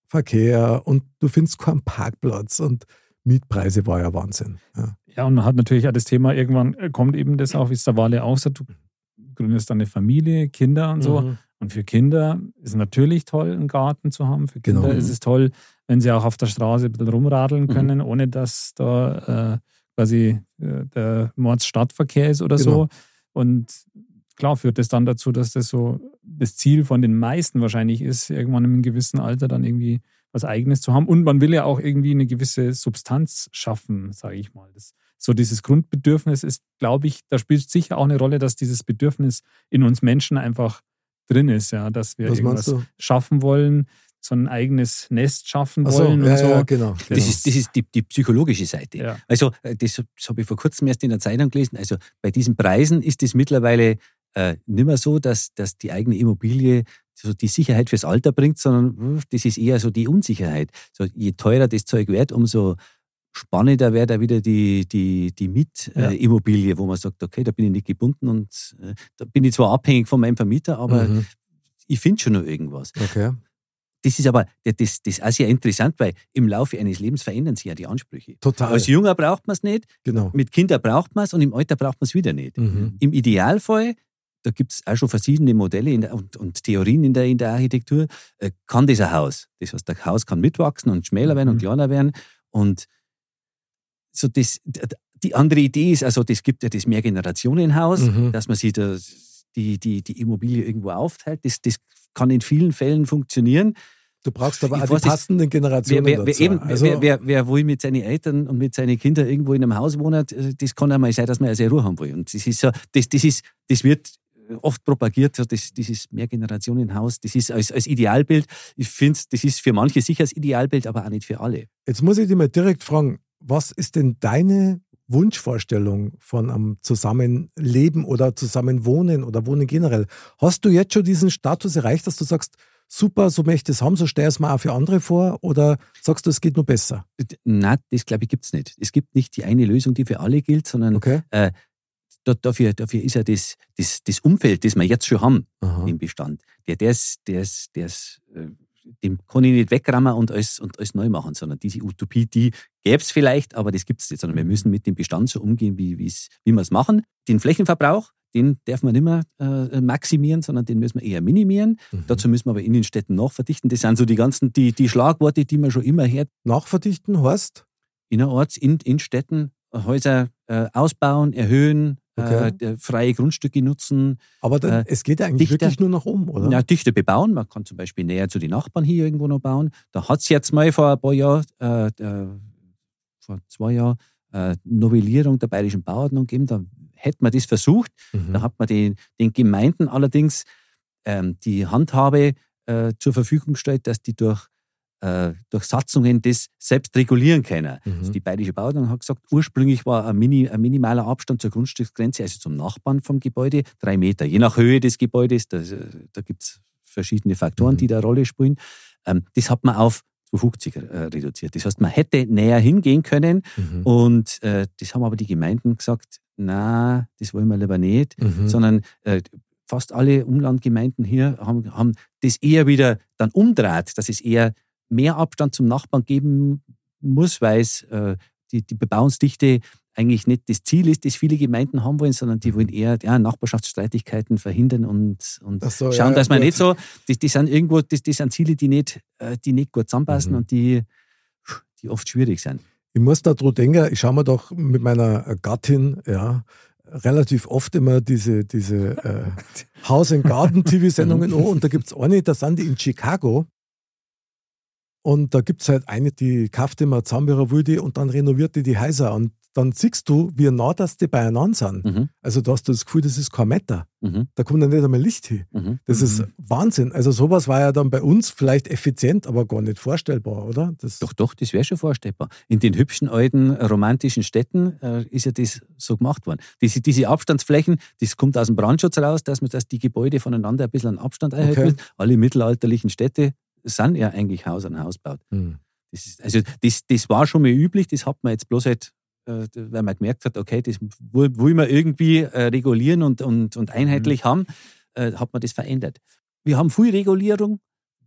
Verkehr und du findest keinen Parkplatz und Mietpreise war ja Wahnsinn. Ja. Ja, und man hat natürlich auch das Thema, irgendwann äh, kommt eben das auch, wie es der Wale auch sagt, du gründest dann eine Familie, Kinder und so. Mhm. Und für Kinder ist natürlich toll, einen Garten zu haben. Für Kinder Genau. ist es toll, wenn sie auch auf der Straße ein bisschen rumradeln Mhm. können, ohne dass da äh, quasi äh, der Mordsstadtverkehr ist oder Genau. so. Und klar führt das dann dazu, dass das so das Ziel von den meisten wahrscheinlich ist, irgendwann in einem gewissen Alter dann irgendwie was Eigenes zu haben. Und man will ja auch irgendwie eine gewisse Substanz schaffen, sage ich mal. Das, so dieses Grundbedürfnis ist, glaube ich, da spielt sicher auch eine Rolle, dass dieses Bedürfnis in uns Menschen einfach drin ist, ja, dass wir Was irgendwas schaffen wollen, so ein eigenes Nest schaffen so, wollen ja, und so. ja, genau. genau. Das ist, das ist die, die psychologische Seite. Ja. Also, äh, das, das habe ich vor kurzem erst in der Zeitung gelesen. Also, bei diesen Preisen ist es mittlerweile äh, nicht mehr so, dass, dass die eigene Immobilie so die Sicherheit fürs Alter bringt, sondern das ist eher so die Unsicherheit. So, je teurer das Zeug wird, umso spannender wäre da wieder die, die, die Ja. Mietimmobilie, wo man sagt, okay, da bin ich nicht gebunden und äh, da bin ich zwar abhängig von meinem Vermieter, aber Mhm. ich finde schon noch irgendwas. Okay. Das ist aber das, das ist auch sehr interessant, weil im Laufe eines Lebens verändern sich ja die Ansprüche. Total. Als Junger braucht man es nicht, genau. mit Kindern braucht man es und im Alter braucht man es wieder nicht. Mhm. Im Idealfall, da gibt es auch schon verschiedene Modelle der, und, und Theorien in der, in der Architektur, äh, kann das ein Haus. Das heißt, das Haus kann mitwachsen und schmäler werden und Mhm. kleiner werden. Und so das, die andere Idee ist, also das gibt ja das Mehrgenerationenhaus, Mhm. dass man sich das, die, die, die Immobilie irgendwo aufteilt. Das, das kann in vielen Fällen funktionieren. Du brauchst aber Ich auch die passenden Generationen Wer, wer, dazu. eben, also, wer, wer, wer will mit seinen Eltern und mit seinen Kindern irgendwo in einem Haus wohnen, äh, das kann einmal sein, dass man sehr Ruhe haben will. Und das ist so, das, das ist, das wird oft propagiert, so das, dieses Mehrgenerationenhaus, das ist als, als Idealbild. Ich finde, das ist für manche sicher das Idealbild, aber auch nicht für alle. Jetzt muss ich dich mal direkt fragen, was ist denn deine Wunschvorstellung von einem Zusammenleben oder Zusammenwohnen oder Wohnen generell? Hast du jetzt schon diesen Status erreicht, dass du sagst, super, so möchte ich es haben, so stell es mir auch für andere vor? Oder sagst du, es geht nur besser? Nein, das glaube ich gibt es nicht. Es gibt nicht die eine Lösung, die für alle gilt, sondern Okay. da, dafür, dafür ist ja das, das, das Umfeld, das wir jetzt schon haben Aha. im Bestand, der, der ist, der ist, der ist, dem kann ich nicht wegrammen und alles, und alles neu machen, sondern diese Utopie, die gäbe es vielleicht, aber das gibt es nicht, sondern wir müssen mit dem Bestand so umgehen, wie, wie wir es machen. Den Flächenverbrauch, den darf man nicht mehr äh, maximieren, sondern den müssen wir eher minimieren. Mhm. Dazu müssen wir aber in den Städten nachverdichten. Das sind so die ganzen, die, die Schlagworte, die man schon immer hört. Nachverdichten heißt? Innerorts, in, in Städten, Häuser äh, ausbauen, erhöhen, Okay. äh, freie Grundstücke nutzen, Aber dann, Äh, es geht ja eigentlich dichter- wirklich nur nach oben, oder? ja, dichter bebauen. Man kann zum Beispiel näher zu den Nachbarn hier irgendwo noch bauen. Da hat es jetzt mal vor ein paar Jahren, äh, äh, vor zwei Jahren, äh, Novellierung der bayerischen Bauordnung gegeben. Da hätte man das versucht. Mhm. Da hat man den, den Gemeinden allerdings ähm, die Handhabe äh, zur Verfügung gestellt, dass die durch, äh, durch Satzungen das selbst regulieren können. Mhm. Also die bayerische Bauordnung hat gesagt, ursprünglich war ein, Mini, ein minimaler Abstand zur Grundstücksgrenze, also zum Nachbarn vom Gebäude, drei Meter. Je nach Höhe des Gebäudes, da, da gibt es verschiedene Faktoren, Mhm. die da eine Rolle spielen. Ähm, das hat man auf 250 äh, reduziert. Das heißt, man hätte näher hingehen können Mhm. und äh, das haben aber die Gemeinden gesagt, na, das wollen wir lieber nicht, Mhm. sondern äh, fast alle Umlandgemeinden hier haben, haben das eher wieder dann umdreht, dass es eher mehr Abstand zum Nachbarn geben muss, weil es äh, die, die Bebauungsdichte eigentlich nicht das Ziel ist, das viele Gemeinden haben wollen, sondern die wollen eher ja, Nachbarschaftsstreitigkeiten verhindern und, und so, schauen, ja, dass man gut. nicht so, das, das sind irgendwo, das, das sind Ziele, die nicht, äh, die nicht gut zusammenpassen Mhm. und die, die oft schwierig sind. Ich muss da dran denken, ich schaue mir doch mit meiner Gattin, ja, relativ oft immer diese, diese äh, <laughs> Haus- und Garten-TV-Sendungen <laughs> an und da gibt es eine, da sind die in Chicago und da gibt es halt eine, die kauft immer zusammen ihre Wilde und dann renoviert die die Häuser und dann siehst du, wie nah das die beieinander sind. Mhm. Also da hast du das Gefühl, das ist kein Meter. Mhm. Da kommt dann nicht einmal Licht hin. Mhm. Das ist Wahnsinn. Also sowas war ja dann bei uns vielleicht effizient, aber gar nicht vorstellbar, oder? Das, Doch, doch, das wäre schon vorstellbar. In den hübschen alten romantischen Städten äh, ist ja das so gemacht worden. Diese, diese Abstandsflächen, das kommt aus dem Brandschutz raus, dass man dass die Gebäude voneinander ein bisschen an Abstand einhalten Okay. Alle mittelalterlichen Städte sind ja eigentlich Haus an Haus baut. Hm. Das ist, also das, das war schon mal üblich, das hat man jetzt bloß halt, äh, weil man gemerkt hat, okay, das will, will man irgendwie äh, regulieren und, und, und einheitlich haben, äh, hat man das verändert. Wir haben viel Regulierung,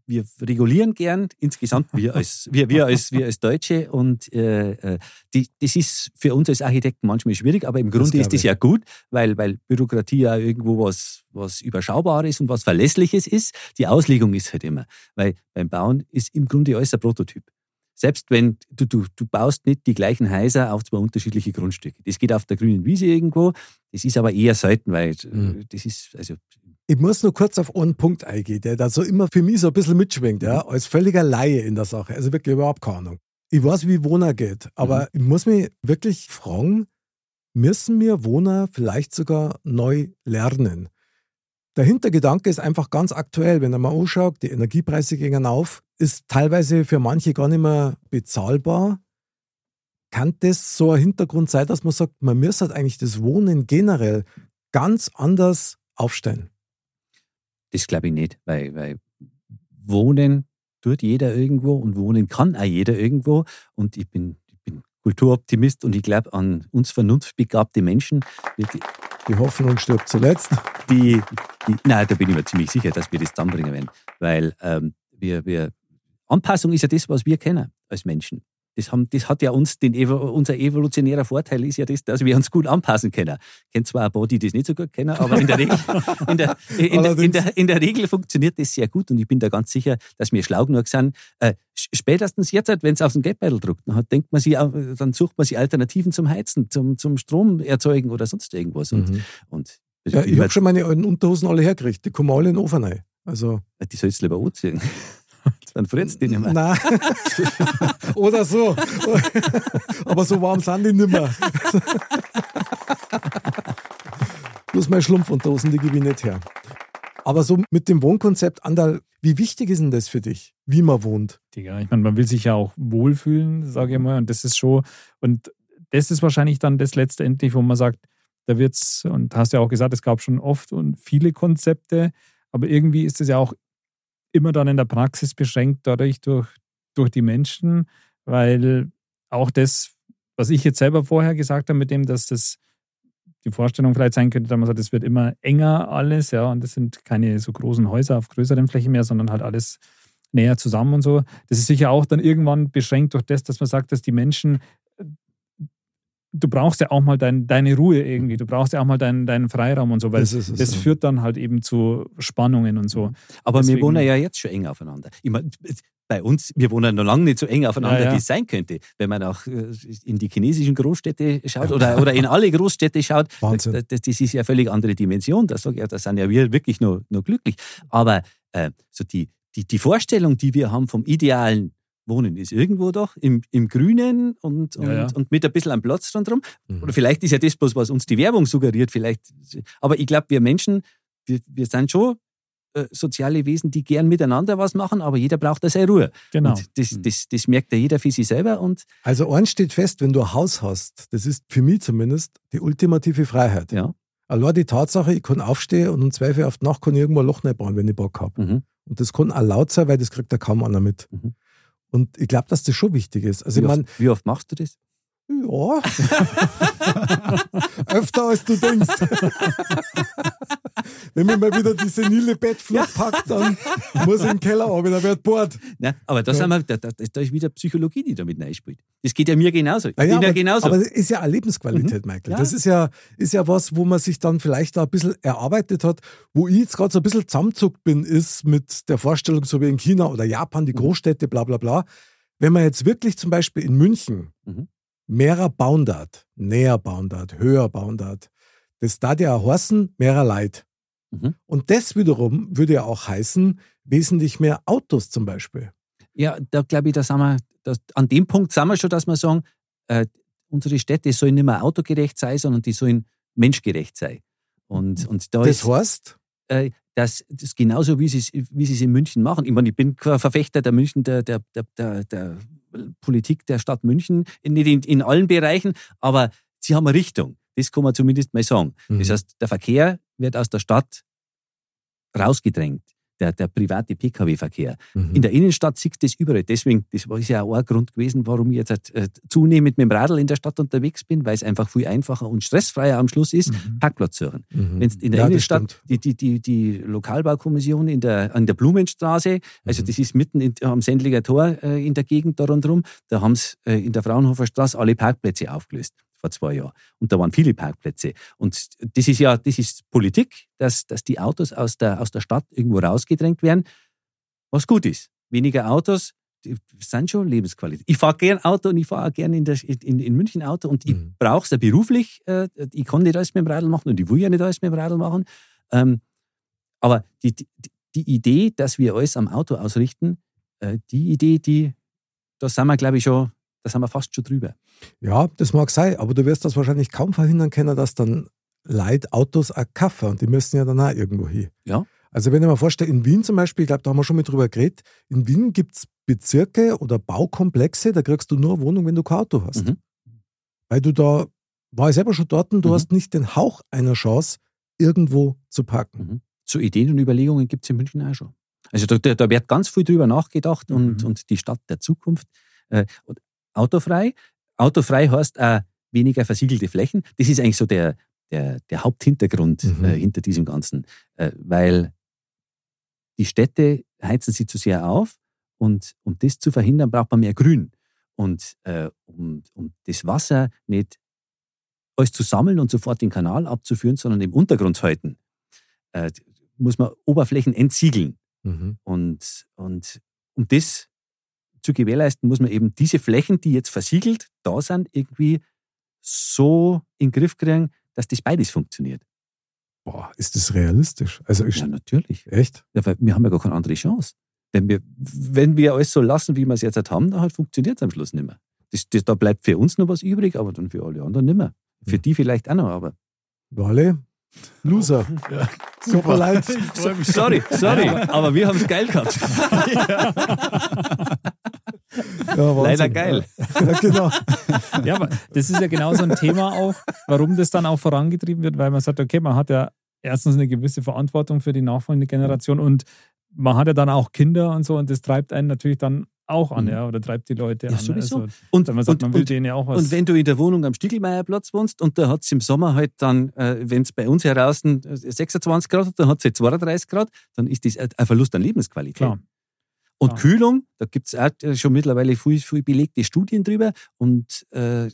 wir regulieren gern insgesamt, wir als, wir, wir als, wir als Deutsche und äh, äh, die, das ist für uns als Architekten manchmal schwierig, aber im Grunde glaub ist das ja gut, weil, weil Bürokratie ja irgendwo was, was Überschaubares und was Verlässliches ist. Die Auslegung ist halt immer, weil beim Bauen ist im Grunde alles ein Prototyp. Selbst wenn du, du, du baust nicht die gleichen Häuser auf zwei unterschiedliche Grundstücke. Das geht auf der grünen Wiese irgendwo, das ist aber eher selten, weil Mhm. das ist, also Ich muss nur kurz auf einen Punkt eingehen, der da so immer für mich so ein bisschen mitschwingt, ja, Mhm. als völliger Laie in der Sache. Also wirklich überhaupt keine Ahnung. Ich weiß, wie Wohner geht, aber Mhm. ich muss mich wirklich fragen, müssen wir Wohner vielleicht sogar neu lernen? Der Hintergedanke ist einfach ganz aktuell. Wenn man mal anschaut, die Energiepreise gehen auf, ist teilweise für manche gar nicht mehr bezahlbar. Kann das so ein Hintergrund sein, dass man sagt, man müsste halt eigentlich das Wohnen generell ganz anders aufstellen? Das glaube ich nicht, weil, weil wohnen tut jeder irgendwo und wohnen kann auch jeder irgendwo. Und ich bin, ich bin Kulturoptimist und ich glaube an uns vernunftbegabte Menschen, die, Die Hoffnung stirbt zuletzt. die, die nein, da bin ich mir ziemlich sicher, dass wir das zusammenbringen werden. Weil ähm, wir, wir, Anpassung ist ja das, was wir kennen als Menschen. Das, haben, das hat ja uns, den, unser evolutionärer Vorteil ist ja das, dass wir uns gut anpassen können. Ich kenne zwar ein paar, die das nicht so gut kennen, aber in der Regel, <laughs> in der, in, der, in, der, in der Regel funktioniert das sehr gut und ich bin da ganz sicher, dass wir schlau genug sind. Äh, spätestens jetzt, wenn es auf den Geldbeutel druckt, dann, hat, denkt man sich, auch, dann sucht man sich Alternativen zum Heizen, zum, zum Strom erzeugen oder sonst irgendwas. Und, Mhm. und Ja, ich habe schon meine alten Unterhosen alle hergekriegt. Die kommen alle in den Ofen rein. Also, die sollst du lieber anziehen. <laughs> dann friert die nicht mehr. nein. <laughs> Oder so. Aber so warm sind die nicht mehr. Bloß meine Schlumpfunterhosen, die gebe ich nicht her. Aber so mit dem Wohnkonzept, Andal, wie wichtig ist denn das für dich, wie man wohnt? Digga, ich meine, man will sich ja auch wohlfühlen, sage ich mal. Und das ist schon, und das ist wahrscheinlich dann das letztendlich, wo man sagt, da wird's, und hast ja auch gesagt, es gab schon oft und viele Konzepte, aber irgendwie ist es ja auch immer dann in der Praxis beschränkt, dadurch durch, durch die Menschen, weil auch das, was ich jetzt selber vorher gesagt habe, mit dem, dass das die Vorstellung vielleicht sein könnte, dass man sagt, es wird immer enger alles, ja, und das sind keine so großen Häuser auf größeren Flächen mehr, sondern halt alles näher zusammen und so. Das ist sicher auch dann irgendwann beschränkt durch das, dass man sagt, dass die Menschen du brauchst ja auch mal dein, deine Ruhe irgendwie, du brauchst ja auch mal deinen, deinen Freiraum und so, weil das, es, das so. führt dann halt eben zu Spannungen und so. Aber Deswegen, wir wohnen ja jetzt schon eng aufeinander. Ich mein, bei uns, wir wohnen noch lange nicht so eng aufeinander, ja, ja. wie es sein könnte. Wenn man auch äh, in die chinesischen Großstädte schaut oder, oder in alle Großstädte schaut, <laughs> das, das, das, ist ja eine völlig andere Dimension. Da sage ich, da sind ja wir wirklich nur, nur glücklich. Aber äh, so die, die, die Vorstellung, die wir haben vom idealen Wohnen ist irgendwo doch im, im Grünen und, und, ja, ja. und mit ein bisschen am Platz rundherum. Mhm. Oder vielleicht ist ja das bloß, was uns die Werbung suggeriert. Vielleicht. Aber ich glaube, wir Menschen, wir, wir sind schon äh, soziale Wesen, die gern miteinander was machen, aber jeder braucht da seine Ruhe. Genau. Und das, mhm. das, das merkt ja jeder für sich selber. Und also eins steht fest, wenn du ein Haus hast, das ist für mich zumindest die ultimative Freiheit. Ja. Allein die Tatsache, ich kann aufstehen und um zwei Uhr auf die Nacht kann ich irgendwo ein Loch nicht bauen, wenn ich Bock habe. Mhm. Und das kann auch laut sein, weil das kriegt da kaum einer mit. Mhm. Und ich glaube, dass das schon wichtig ist. Also wie, ich mein, oft, wie oft machst du das? Ja. <laughs> Öfter als du denkst. <laughs> Wenn mir mal wieder die senile Bettflucht packt, dann muss ich den Keller aber dann wird bohrt. Nein, aber da, ja. wir, da, da, da, ist wieder Psychologie, die da mit reinspielt. Das geht ja mir genauso. Ich ja, bin aber, ja genauso. Aber das ist ja eine Lebensqualität, mhm. Michael. Ja. Das ist ja, ist ja was, wo man sich dann vielleicht da ein bisschen erarbeitet hat. Wo ich jetzt gerade so ein bisschen zusammenzuckt bin, ist mit der Vorstellung, so wie in China oder Japan, die mhm. Großstädte, bla bla bla. Wenn man jetzt wirklich zum Beispiel in München mhm mehrer Boundart, näher Boundart, höher Boundart. Das da ja heißen, mehrer Leid. Mhm. Und das wiederum würde ja auch heißen, wesentlich mehr Autos zum Beispiel. Ja, da glaube ich, da sind wir, da, an dem Punkt sind wir schon, dass wir sagen, äh, unsere Städte sollen nicht mehr autogerecht sein, sondern die sollen menschgerecht sein. Und, und da das ist, heißt? Äh, dass das genauso wie sie es wie es in München machen. Ich meine, ich bin Verfechter der München, der, der, der, der Politik der Stadt München, nicht in, in allen Bereichen, aber sie haben eine Richtung. Das kann man zumindest mal sagen. Mhm. Das heißt, der Verkehr wird aus der Stadt rausgedrängt der, der private Pkw-Verkehr. Mhm. In der Innenstadt sieht das überall. Deswegen, das war ja auch ein Grund gewesen, warum ich jetzt äh, zunehmend mit dem Radl in der Stadt unterwegs bin, weil es einfach viel einfacher und stressfreier am Schluss ist, mhm. Parkplatz suchen. Mhm. Wenn in der ja, Innenstadt die, die, die, die Lokalbaukommission in der, an der Blumenstraße, also mhm. das ist mitten in, am Sendlinger Tor äh, in der Gegend da rundherum, da haben sie äh, in der Fraunhofer Straße alle Parkplätze aufgelöst vor zwei Jahren. Und da waren viele Parkplätze. Und das ist ja, das ist Politik, dass, dass die Autos aus der, aus der Stadt irgendwo rausgedrängt werden, was gut ist. Weniger Autos, sind schon Lebensqualität. Ich fahre gern Auto und ich fahre auch gerne in, in, in München Auto und ich mhm. brauche es ja beruflich. Äh, ich kann nicht alles mit dem Radl machen und ich will ja nicht alles mit dem Radl machen. Ähm, aber die, die, die Idee, dass wir alles am Auto ausrichten, äh, die Idee, die, da sind wir, glaube ich, schon da sind wir fast schon drüber. Ja, das mag sein, aber du wirst das wahrscheinlich kaum verhindern können, dass dann Leute Autos auch kaufen und die müssen ja dann auch irgendwo hin. Ja. Also wenn ich mir vorstelle, in Wien zum Beispiel, ich glaube, da haben wir schon mal drüber geredet, in Wien gibt es Bezirke oder Baukomplexe, da kriegst du nur eine Wohnung, wenn du kein Auto hast. Mhm. Weil du da, war ich selber schon dort, und du mhm. hast nicht den Hauch einer Chance, irgendwo zu parken. Mhm. So Ideen und Überlegungen gibt es in München auch schon. Also da, da, wird ganz viel drüber nachgedacht und, mhm. und die Stadt der Zukunft. Äh, autofrei. Autofrei heißt auch weniger versiegelte Flächen. Das ist eigentlich so der, der, der Haupthintergrund mhm. äh, hinter diesem Ganzen, äh, weil die Städte heizen sie zu sehr auf und um das zu verhindern, braucht man mehr Grün. Und äh, um, um das Wasser nicht alles zu sammeln und sofort den Kanal abzuführen, sondern im Untergrund halten, äh, muss man Oberflächen entsiegeln. Mhm. Und, und um das zu gewährleisten, muss man eben diese Flächen, die jetzt versiegelt da sind, irgendwie so in den Griff kriegen, dass das beides funktioniert. Boah, ist das realistisch? Also ich, ja, natürlich. Echt? Ja, weil wir haben ja gar keine andere Chance. Denn wir, wenn wir alles so lassen, wie wir es jetzt halt haben, dann halt funktioniert es am Schluss nicht mehr. Das, das, da bleibt für uns noch was übrig, aber dann für alle anderen nicht mehr. Für hm. die vielleicht auch noch, aber. Wale, Loser. Ja. Super leid. Sorry, sorry, aber wir haben es geil gehabt. <laughs> Ja, Leider geil. Ja, genau. Ja, aber das ist ja genau so ein Thema auch, warum das dann auch vorangetrieben wird, weil man sagt, okay, man hat ja erstens eine gewisse Verantwortung für die nachfolgende Generation und man hat ja dann auch Kinder und so und das treibt einen natürlich dann auch an, Mhm. ja, oder treibt die Leute Ja, an. sowieso. Also, Und, wenn man sagt, und, man will und, denen ja auch was. und wenn du in der Wohnung am Stiegelmeierplatz wohnst und da hat es im Sommer halt dann, äh, wenn es bei uns heraus 26 Grad hat, dann hat es halt 32 Grad, dann ist das ein Verlust an Lebensqualität. Klar. Und Klar. Kühlung, da gibt es auch äh, schon mittlerweile viel, viel belegte Studien drüber. Und äh,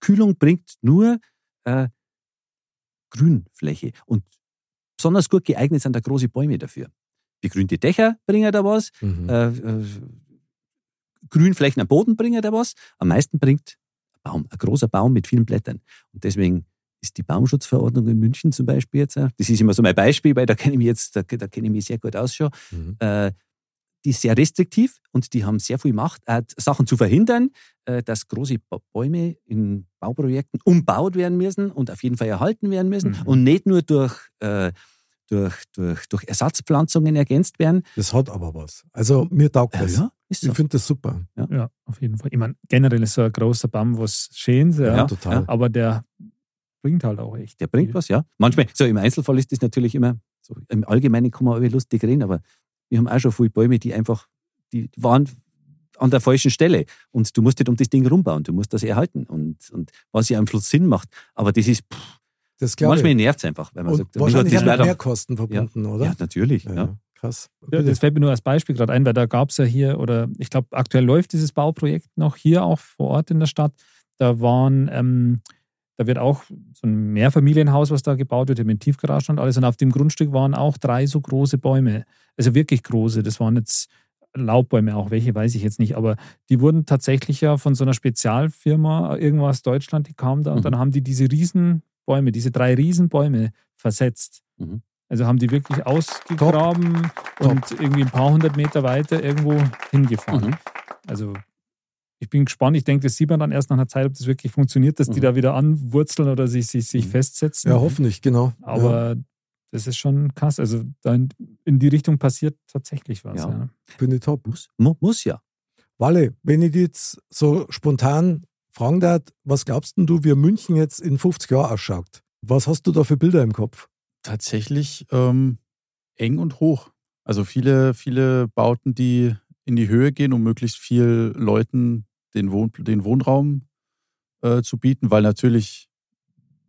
Kühlung bringt nur äh, Grünfläche. Und besonders gut geeignet sind da große Bäume dafür. Begrünte Dächer bringen da was, Mhm. äh, äh, Grünflächen am Boden bringen da was. Am meisten bringt ein Baum, ein großer Baum mit vielen Blättern. Und deswegen ist die Baumschutzverordnung in München zum Beispiel jetzt, äh, das ist immer so mein Beispiel, weil da kenne ich mich jetzt, da, da kenne ich mich sehr gut aus schon, Mhm. äh, die ist sehr restriktiv und die haben sehr viel Macht, äh, Sachen zu verhindern, äh, dass große Ba- Bäume in Bauprojekten umbaut werden müssen und auf jeden Fall erhalten werden müssen Mhm. und nicht nur durch, äh, durch, durch, durch Ersatzpflanzungen ergänzt werden. Das hat aber was. Also mir taugt das. ist Ich so. finde das super. ja, auf jeden Fall. Ich meine, generell ist so ein großer Baum was Schönes, ja, Ja, total. aber der bringt halt auch echt. Der bringt was, ja. Manchmal, so im Einzelfall ist das natürlich immer, so im Allgemeinen kann man aber lustig reden, aber wir haben auch schon viele Bäume, die einfach, die waren an der falschen Stelle und du musst nicht um das Ding rumbauen, du musst das erhalten und, und was ja am Schluss Sinn macht. Aber das ist, pff, Das manchmal nervt es einfach, wenn man Und sagt, wahrscheinlich das mit Mehrkosten verbunden, oder? Ja, natürlich. Ja, Ja. Krass. Ja, das fällt mir nur als Beispiel gerade ein, weil da gab es ja hier, oder ich glaube, aktuell läuft dieses Bauprojekt noch hier auch vor Ort in der Stadt. Da waren, ähm, da wird auch so ein Mehrfamilienhaus, was da gebaut wird, mit Tiefgarage und alles. Und auf dem Grundstück waren auch drei so große Bäume. Also wirklich große. Das waren jetzt Laubbäume, auch welche weiß ich jetzt nicht. Aber die wurden tatsächlich ja von so einer Spezialfirma, irgendwo aus Deutschland, die kam da und Mhm. dann haben die diese Riesenbäume, diese drei Riesenbäume versetzt. Mhm. Also haben die wirklich ausgegraben und irgendwie ein paar hundert Meter weiter irgendwo hingefahren. Mhm. Also ich bin gespannt. Ich denke, das sieht man dann erst nach einer Zeit, ob das wirklich funktioniert, dass die Mhm. da wieder anwurzeln oder sich, sich, sich Mhm. festsetzen. Ja, hoffentlich, genau. ja. Aber das ist schon krass. Also da in, die Richtung passiert tatsächlich was. Ja. Ja. Finde ich top. Muss, mu- muss ja. Walle, wenn ich jetzt so spontan fragen darf, was glaubst denn du, wie München jetzt in 50 Jahren ausschaut? Was hast du da für Bilder im Kopf? tatsächlich ähm, eng und hoch. Also viele, viele Bauten, die in die Höhe gehen, um möglichst viel Leuten den, Wohn den Wohnraum äh, zu bieten, weil natürlich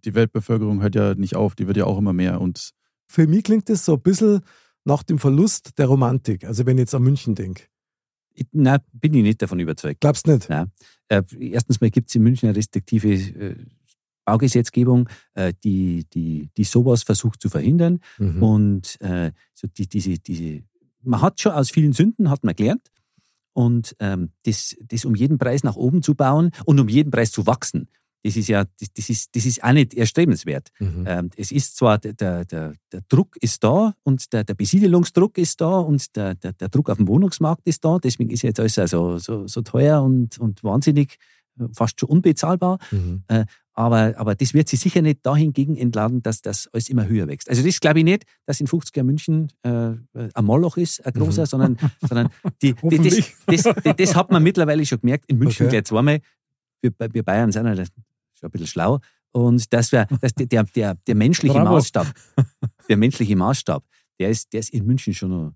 die Weltbevölkerung hört ja nicht auf, die wird ja auch immer mehr. Und Für mich klingt das so ein bisschen nach dem Verlust der Romantik. Also wenn ich jetzt an München denke. Ich, nein, bin ich nicht davon überzeugt. Glaubst du nicht? Nein. Äh, erstens mal gibt es in München eine restriktive äh, Baugesetzgebung, äh, die, die, die sowas versucht zu verhindern. Mhm. Und äh, so die, diese, diese, man hat schon aus vielen Sünden, hat man gelernt. Und ähm, das, das um jeden Preis nach oben zu bauen und um jeden Preis zu wachsen, das ist ja, das, das, ist, das ist auch nicht erstrebenswert. Mhm. Ähm, es ist zwar, der, der, der, Druck ist da und der, der Besiedelungsdruck ist da und der, der, der Druck auf dem Wohnungsmarkt ist da. Deswegen ist jetzt alles so, so, so teuer und, und wahnsinnig, äh, fast schon unbezahlbar. Mhm. Aber, aber das wird sich sicher nicht dahingegen entladen, dass das alles immer höher wächst. Also das glaube ich nicht, dass in 50 Jahren München äh, ein Moloch ist, ein großer, Mhm. sondern, sondern die, <laughs> die, das, das, das, das hat man mittlerweile schon gemerkt. In München Okay. gleich zweimal. Wir, wir Bayern sind ja schon ein bisschen schlau. Und das wär, das, der, der, der menschliche Bravo. Maßstab, der menschliche Maßstab, der ist, der ist in München schon noch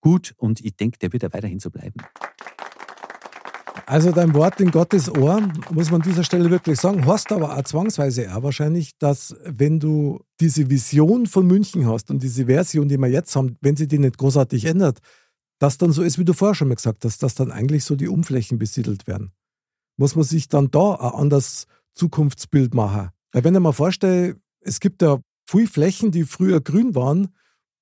gut und ich denke, der wird ja weiterhin so bleiben. Also dein Wort in Gottes Ohr, muss man an dieser Stelle wirklich sagen, hast aber auch zwangsweise auch wahrscheinlich, dass wenn du diese Vision von München hast und diese Version, die wir jetzt haben, wenn sie die nicht großartig ändert, dass dann so ist, wie du vorher schon mal gesagt hast, dass dann eigentlich so die Umflächen besiedelt werden. Muss man sich dann da ein anderes Zukunftsbild machen. Weil wenn ich mir vorstelle, es gibt ja viele Flächen, die früher grün waren,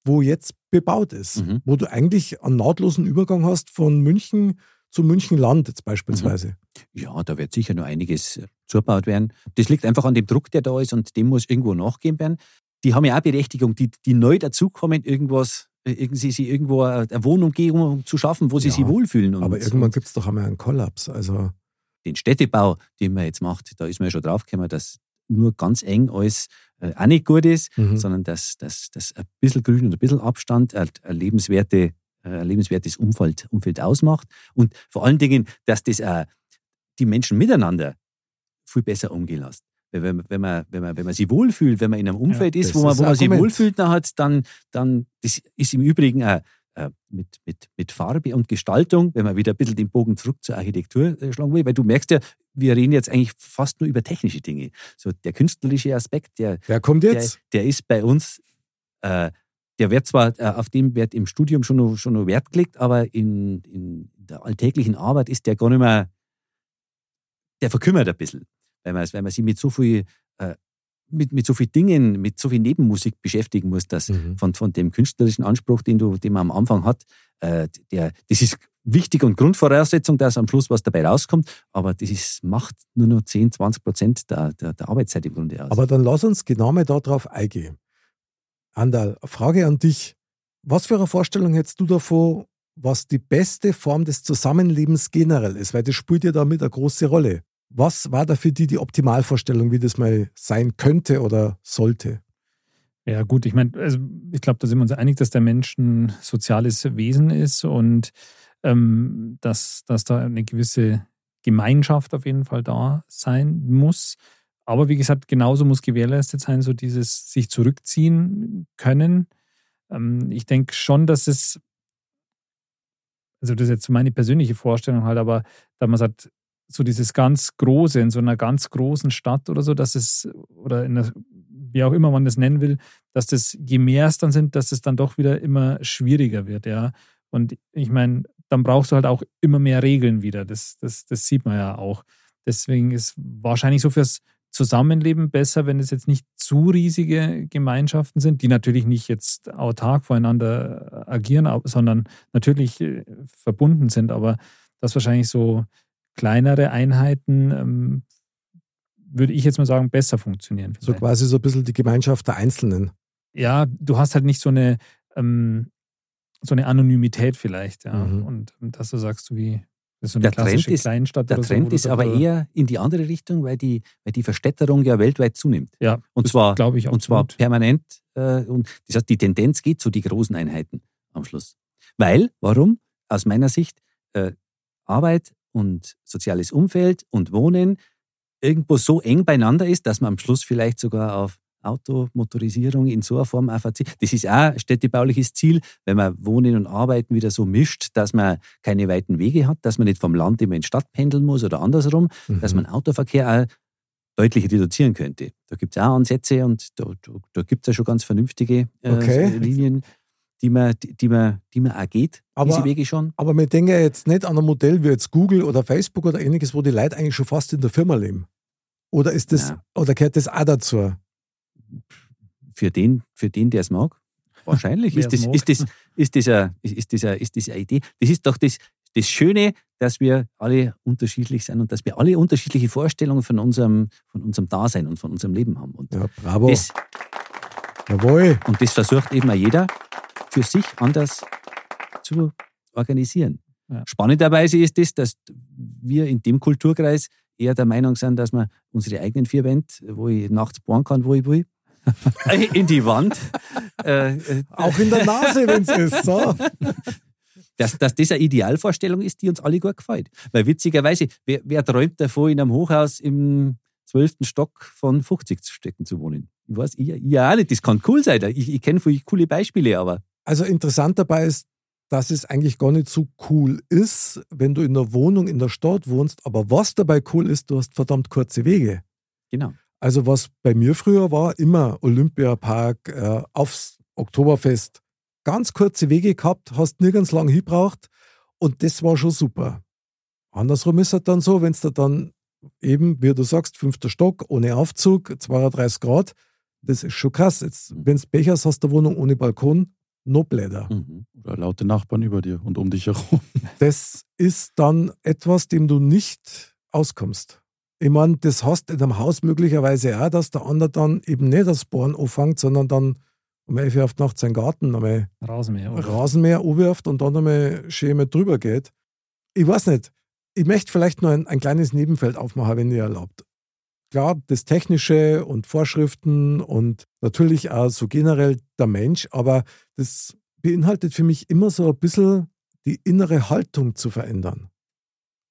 wo jetzt bebaut ist, Mhm. wo du eigentlich einen nahtlosen Übergang hast von München zu Münchenland jetzt beispielsweise. Ja, da wird sicher noch einiges äh, zugebaut werden. Das liegt einfach an dem Druck, der da ist und dem muss irgendwo nachgehen werden. Die haben ja auch Berechtigung, die, die neu dazukommen, irgendwas, äh, irgendwie sich irgendwo eine eine Wohnumgebung zu schaffen, wo sie Ja, sich wohlfühlen. Und, Aber irgendwann gibt es doch einmal einen Kollaps. Also den Städtebau, den man jetzt macht, da ist man ja schon draufgekommen, dass nur ganz eng alles äh, auch nicht gut ist, Mhm. sondern dass, dass, dass ein bisschen Grün und ein bisschen Abstand ein, ein, lebenswerte, äh, lebenswertes Umfeld, Umfeld ausmacht. Und vor allen Dingen, dass das auch die Menschen miteinander viel besser umgehen lässt. Wenn, man- wenn, man, wenn, man, wenn man sich wohlfühlt, wenn man in einem Umfeld ist, das wo man, ist wo man sich wohlfühlt, dann, hat, dann, dann das ist im Übrigen auch, äh, mit, mit, mit Farbe und Gestaltung, wenn man wieder ein bisschen den Bogen zurück zur Architektur äh, schlagen will, weil du merkst ja, wir reden jetzt eigentlich fast nur über technische Dinge. So der künstlerische Aspekt, der, Wer kommt jetzt? der, der ist bei uns, äh, der wird zwar, äh, auf dem wird im Studium schon noch, schon noch Wert gelegt, aber in, in der alltäglichen Arbeit ist der gar nicht mehr, der verkümmert ein bisschen, weil man, weil man sich mit so viel äh, mit, mit so vielen Dingen, mit so viel Nebenmusik beschäftigen muss, dass Mhm. von, von dem künstlerischen Anspruch, den, du, den man am Anfang hat, äh, der, das ist wichtig und Grundvoraussetzung, dass am Schluss was dabei rauskommt, aber das ist, macht nur noch 10, 20 Prozent der, der, der Arbeitszeit im Grunde aus. Aber dann lass uns genau mal darauf eingehen. Andal, Frage an dich. Was für eine Vorstellung hättest du davon, was die beste Form des Zusammenlebens generell ist? Weil das spielt ja damit eine große Rolle. Was war da für dich die Optimalvorstellung, wie das mal sein könnte oder sollte? Ja, gut, ich meine, also ich glaube, da sind wir uns einig, dass der Mensch ein soziales Wesen ist und ähm, dass, dass da eine gewisse Gemeinschaft auf jeden Fall da sein muss. Aber wie gesagt, genauso muss gewährleistet sein, so dieses sich zurückziehen können. Ähm, ich denke schon, dass es, also das ist jetzt meine persönliche Vorstellung halt, aber da man sagt, so dieses ganz Große in so einer ganz großen Stadt oder so, dass es, oder in einer, wie auch immer man das nennen will, dass das, je mehr es dann sind, dass es dann doch wieder immer schwieriger wird, ja. Und ich meine, dann brauchst du halt auch immer mehr Regeln wieder. Das, das, das sieht man ja auch. Deswegen ist wahrscheinlich so fürs Zusammenleben besser, wenn es jetzt nicht zu riesige Gemeinschaften sind, die natürlich nicht jetzt autark voreinander agieren, sondern natürlich äh, verbunden sind, aber das wahrscheinlich so kleinere Einheiten, ähm, würde ich jetzt mal sagen, besser funktionieren. So quasi so ein bisschen die Gemeinschaft der Einzelnen. ja, du hast halt nicht so eine, ähm, so eine Anonymität vielleicht, ja. Mhm. Und, und dass du sagst, du wie so Der Trend ist- der so. Trend du ist so- aber eher in die andere Richtung, weil die, weil die Verstädterung ja weltweit zunimmt. ja, Und zwar, glaube ich und zwar permanent. Äh, und das heißt, die Tendenz geht zu die großen Einheiten am Schluss. Weil, warum? Aus meiner Sicht, äh, Arbeit und soziales Umfeld und Wohnen irgendwo so eng beieinander ist, dass man am Schluss vielleicht sogar auf Automotorisierung in so einer Form auch verzichtet. Das ist auch ein städtebauliches Ziel, wenn man Wohnen und Arbeiten wieder so mischt, dass man keine weiten Wege hat, dass man nicht vom Land immer in die Stadt pendeln muss oder andersrum, dass Mhm. man Autoverkehr auch deutlich reduzieren könnte. Da gibt es auch Ansätze und da, da, da gibt es ja schon ganz vernünftige äh, Okay. Linien, die man, die, die, man, die man auch geht, Aber- diese Wege schon. Aber wir denken ja jetzt nicht an ein Modell wie jetzt Google oder Facebook oder ähnliches, wo die Leute eigentlich schon fast in der Firma leben. Oder ist das, Ja. oder gehört das auch dazu? Für den, für den der es mag, <laughs> wahrscheinlich ist, es das, mag. ist, das, ist, das eine, ist, das eine, ist das eine Idee. Das ist doch das, das Schöne, dass wir alle unterschiedlich sind und dass wir alle unterschiedliche Vorstellungen von unserem, von unserem Dasein und von unserem Leben haben. Und Ja, bravo. das, Jawohl. Und das versucht eben auch jeder für sich anders zu organisieren. Ja. Spannenderweise ist das, dass wir in dem Kulturkreis eher der Meinung sind, dass man unsere eigenen vier Wände, wo ich nachts bohren kann, wo ich will, in die Wand, äh, äh, Auch in der Nase, wenn es ist. So. dass, dass das eine Idealvorstellung ist, die uns alle gut gefällt. Weil witzigerweise, wer, wer träumt davon, in einem Hochhaus im zwölften Stock von 50 Stecken zu wohnen? Ich weiß, ich, ich auch nicht, das kann cool sein. Ich, ich kenne viele coole Beispiele, aber Also interessant dabei ist, dass es eigentlich gar nicht so cool ist, wenn du in der Wohnung in der Stadt wohnst. Aber was dabei cool ist, du hast verdammt kurze Wege. genau. Also was bei mir früher war, immer Olympiapark, äh, aufs Oktoberfest. Ganz kurze Wege gehabt, hast nirgends lang hingebraucht und das war schon super. Andersrum ist es dann so, wenn es da dann eben, wie du sagst, fünfter Stock, ohne Aufzug, 32 Grad, das ist schon krass. Jetzt, wenn du Pech hast, hast du eine Wohnung ohne Balkon, noch bläder. Mhm. Oder laute Nachbarn über dir und um dich herum. Das ist dann etwas, dem du nicht auskommst. Ich meine, das hast in einem Haus möglicherweise auch, dass der andere dann eben nicht das Bohren anfängt, sondern dann um 11 Uhr auf die Nacht seinen Garten einmal Rasenmäher. oder? Rasenmäher anwirft und dann einmal schön drüber geht. Ich weiß nicht. Ich möchte vielleicht nur ein, ein kleines Nebenfeld aufmachen, wenn ihr erlaubt. Klar, das Technische und Vorschriften und natürlich auch so generell der Mensch, aber das beinhaltet für mich immer so ein bisschen die innere Haltung zu verändern.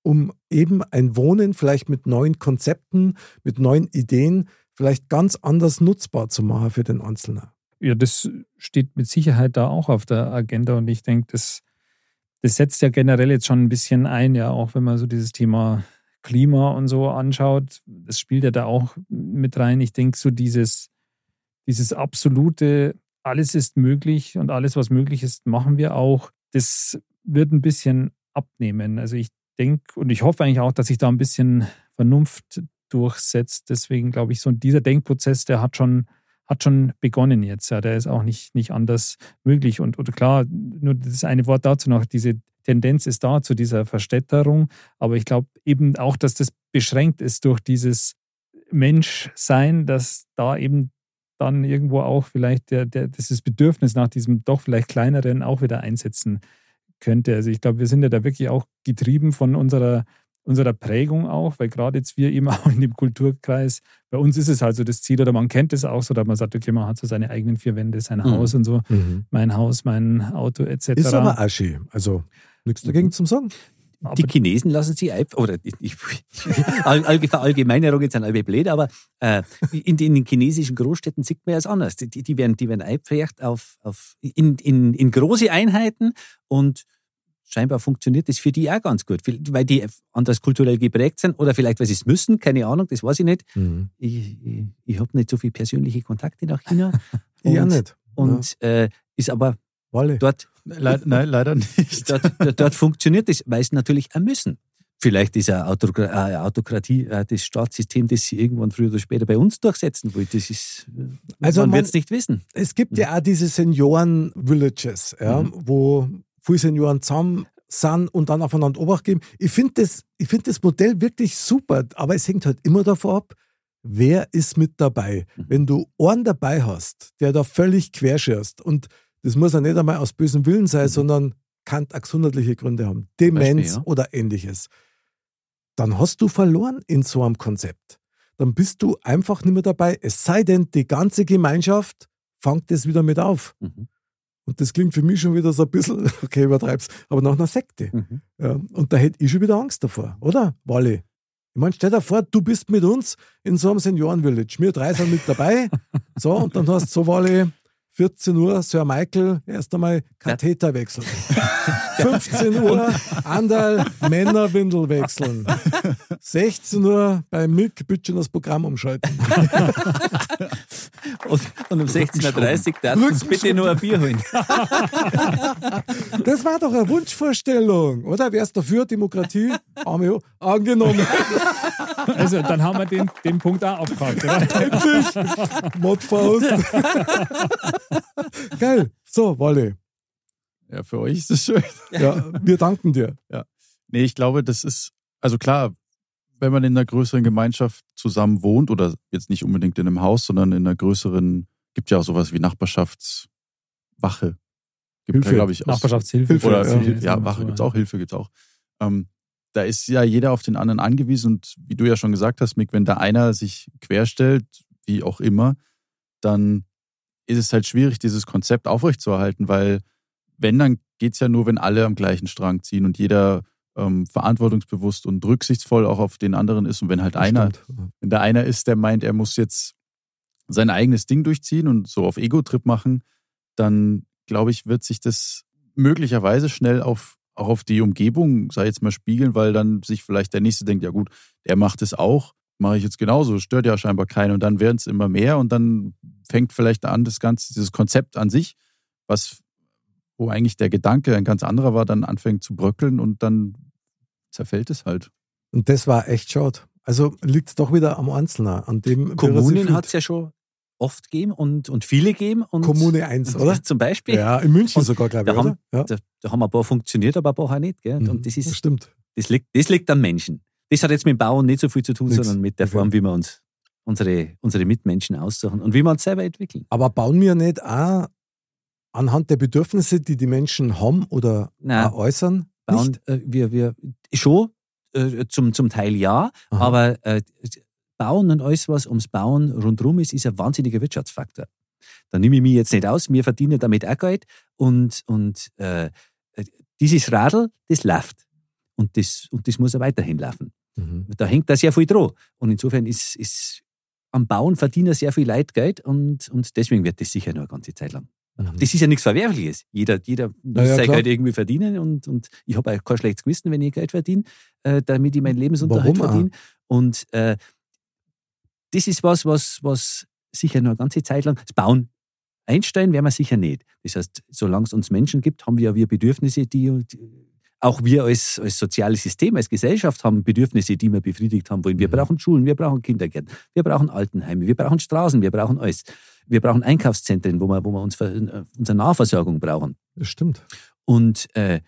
Um eben ein Wohnen vielleicht mit neuen Konzepten, mit neuen Ideen vielleicht ganz anders nutzbar zu machen für den Einzelnen. Ja, das steht mit Sicherheit da auch auf der Agenda und ich denke, das, das setzt ja generell jetzt schon ein bisschen ein, ja, auch wenn man so dieses Thema Klima und so anschaut, das spielt ja da auch mit rein. Ich denke, so dieses, dieses absolute, alles ist möglich und alles, was möglich ist, machen wir auch, das wird ein bisschen abnehmen. Also ich denke und ich hoffe eigentlich auch, dass sich da ein bisschen Vernunft durchsetzt. Deswegen glaube ich, so dieser Denkprozess, der hat schon, hat schon begonnen jetzt. Ja, der ist auch nicht, nicht anders möglich. Und oder klar, nur das eine Wort dazu noch, diese Tendenz ist da zu dieser Verstädterung. Aber ich glaube eben auch, dass das beschränkt ist durch dieses Menschsein, dass da eben dann irgendwo auch vielleicht der, der, dieses Bedürfnis nach diesem doch vielleicht kleineren auch wieder einsetzen könnte. Also ich glaube, wir sind ja da wirklich auch getrieben von unserer unserer Prägung auch, weil gerade jetzt wir eben <laughs> auch in dem Kulturkreis, bei uns ist es halt so das Ziel, oder man kennt es auch so, dass man sagt, okay, man hat so seine eigenen vier Wände, sein mhm. Haus und so, mhm. mein Haus, mein Auto etc. Ist aber Aschi, also nichts dagegen zum Sagen. Die Chinesen lassen sie einfach, oder ich, ich, <laughs> Verallgemeinerung jetzt an alle blöd, aber äh, in, den, in, den chinesischen Großstädten sieht man ja es anders. Die, die, werden, die werden eingepfercht auf, auf, in, in, in große Einheiten und scheinbar funktioniert das für die auch ganz gut, weil die anders kulturell geprägt sind oder vielleicht, weil sie es müssen, keine Ahnung, das weiß ich nicht. Mhm. Ich, ich, ich habe nicht so viele persönliche Kontakte nach China. <laughs> ich auch nicht. Und ja. äh, ist aber Walle. dort. Le nein, leider nicht. Dort, dort, funktioniert das, weil sie natürlich auch müssen. Vielleicht ist eine Autokra Autokratie äh, das Staatssystem, das sie irgendwann früher oder später bei uns durchsetzen will. Das ist, äh, also man, man wird es nicht wissen. Es gibt ja auch diese Senioren-Villages, ja, mhm. wo viele Senioren zusammen sind und dann aufeinander Obacht geben. Ich finde das, find das Modell wirklich super, aber es hängt halt immer davon ab, wer ist mit dabei. Mhm. Wenn du einen dabei hast, der da völlig querschirst und das muss ja nicht einmal aus bösem Willen sein, mhm. sondern kann gesundheitliche Gründe haben, Demenz Beispiel, ja. oder ähnliches, dann hast du verloren in so einem Konzept. Dann bist du einfach nicht mehr dabei, es sei denn, die ganze Gemeinschaft fängt das wieder mit auf. Mhm. Und das klingt für mich schon wieder so ein bisschen, <laughs> okay, übertreib's, aber nach einer Sekte. Mhm. Ja, und da hätte ich schon wieder Angst davor, oder, Wally? Ich meine, stell dir vor, du bist mit uns in so einem Senioren-Village. Wir drei sind mit dabei. <laughs> So, und dann hast du so, Wally, 14 Uhr, Sir Michael, erst einmal Katheter wechseln. 15 Uhr, Andal, Männerwindel wechseln. 16 Uhr bei Milk Bütchen das Programm umschalten. und, und um 16.30 Uhr darfst du uns bitte nur ein Bier holen. das war doch eine Wunschvorstellung, oder? Wärst dafür, Demokratie? Angenommen. Also, dann haben wir den, den Punkt auch abgehakt, oder? Endlich! Modfaust. Geil. So, Wolle. Ja, für euch ist es schön. <laughs> Ja, wir danken dir. Ja. Nee, ich glaube, das ist, also klar, wenn man in einer größeren Gemeinschaft zusammen wohnt oder jetzt nicht unbedingt in einem Haus, sondern in einer größeren, gibt ja auch sowas wie Nachbarschaftswache. Gibt Hilfe. ja, glaube ich, auch Nachbarschaftshilfe. Oder ja, Hilfe, ja Wache gibt es auch, Hilfe gibt es auch. Ähm, da ist ja jeder auf den anderen angewiesen und wie du ja schon gesagt hast, Mick, wenn da einer sich querstellt, wie auch immer, dann ist es halt schwierig, dieses Konzept aufrechtzuerhalten, weil wenn, dann geht es ja nur, wenn alle am gleichen Strang ziehen und jeder ähm, verantwortungsbewusst und rücksichtsvoll auch auf den anderen ist. Und wenn halt das einer, stimmt. wenn da einer ist, der meint, er muss jetzt sein eigenes Ding durchziehen und so auf Ego-Trip machen, dann glaube ich, wird sich das möglicherweise schnell auf, auch auf die Umgebung, sei jetzt mal, spiegeln, weil dann sich vielleicht der Nächste denkt, ja gut, der macht es auch, mache ich jetzt genauso, stört ja scheinbar keinen und dann werden es immer mehr und dann fängt vielleicht an, das Ganze, dieses Konzept an sich, was, wo eigentlich der Gedanke ein ganz anderer war, dann anfängt zu bröckeln und dann zerfällt es halt. Und das war echt schade. Also liegt es doch wieder am Einzelnen, an dem. Kommunen hat es ja schon oft gegeben und, und viele gegeben. Und, Kommune 1, oder? Zum Beispiel. Ja, in München und sogar, glaube ich. Da haben, ja. da, da, haben ein paar funktioniert, aber ein paar auch nicht. Gell? Mhm, und das, ist, das stimmt. Das liegt, das liegt am Menschen. Das hat jetzt mit dem Bauen nicht so viel zu tun, Nichts. sondern mit der Form, okay. wie wir uns unsere, unsere Mitmenschen aussuchen und wie wir uns selber entwickeln. Aber bauen wir nicht auch anhand der Bedürfnisse, die die Menschen haben oder Nein, äußern? Bauen, äh, wir, wir, schon, äh, zum, zum Teil ja, Aha. aber äh, Bauen und alles, was ums Bauen rundherum ist, ist ein wahnsinniger Wirtschaftsfaktor. Da nehme ich mich jetzt nicht aus, wir verdienen damit auch Geld und, und äh, dieses Radl, das läuft. Und das, und das muss auch weiterhin laufen. Mhm. Da hängt da sehr viel dran. Und insofern ist, ist am Bauen verdienen sehr viel Leute Geld und, und deswegen wird das sicher noch eine ganze Zeit lang. Mhm. Das ist ja nichts Verwerfliches. Jeder, jeder muss ja, sein klar. Geld irgendwie verdienen und, und ich habe auch kein schlechtes Gewissen, wenn ich Geld verdiene, äh, damit ich meinen Lebensunterhalt Warum verdiene. Und äh, das ist was, was, was sicher noch eine ganze Zeit lang, das Bauen einstellen werden wir sicher nicht. Das heißt, solange es uns Menschen gibt, haben wir ja wir Bedürfnisse, die, die auch wir als, als soziales System, als Gesellschaft haben Bedürfnisse, die wir befriedigt haben wollen. Wir Mhm. brauchen Schulen, wir brauchen Kindergärten, wir brauchen Altenheime, wir brauchen Straßen, wir brauchen alles. Wir brauchen Einkaufszentren, wo wir, wo wir uns für, äh, unsere Nahversorgung brauchen. Das stimmt. Und äh,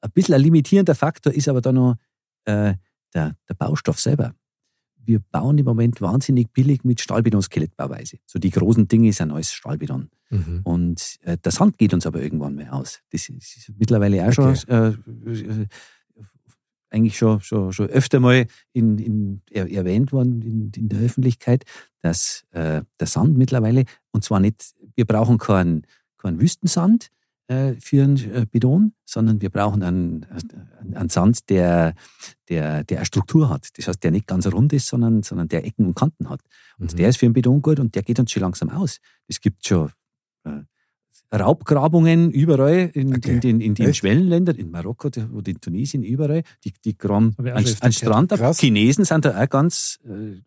ein bisschen ein limitierender Faktor ist aber da noch äh, der, der Baustoff selber. Wir bauen im Moment wahnsinnig billig mit Stahlbeton-Skelettbauweise. So die großen Dinge sind alles Stahlbeton. Mhm. Und äh, der Sand geht uns aber irgendwann mal aus. Das ist, mittlerweile auch schon äh, äh, eigentlich schon, schon, schon öfter mal in, in, er, erwähnt worden in, in der Öffentlichkeit, dass äh, der Sand mittlerweile, und zwar nicht, wir brauchen keinen keinen Wüstensand äh, für einen äh, Beton, sondern wir brauchen einen, einen, einen Sand, der, der, der eine Struktur hat. Das heißt, der nicht ganz rund ist, sondern, sondern der Ecken und Kanten hat. Und Mhm. der ist für den Beton gut und der geht uns schon langsam aus. Es gibt schon äh, Raubgrabungen überall in, Okay. in den, in den? Schwellenländern, in Marokko oder in Tunesien, überall. Die, die graben an, an. Strand ab. Chinesen sind da auch ganz, äh,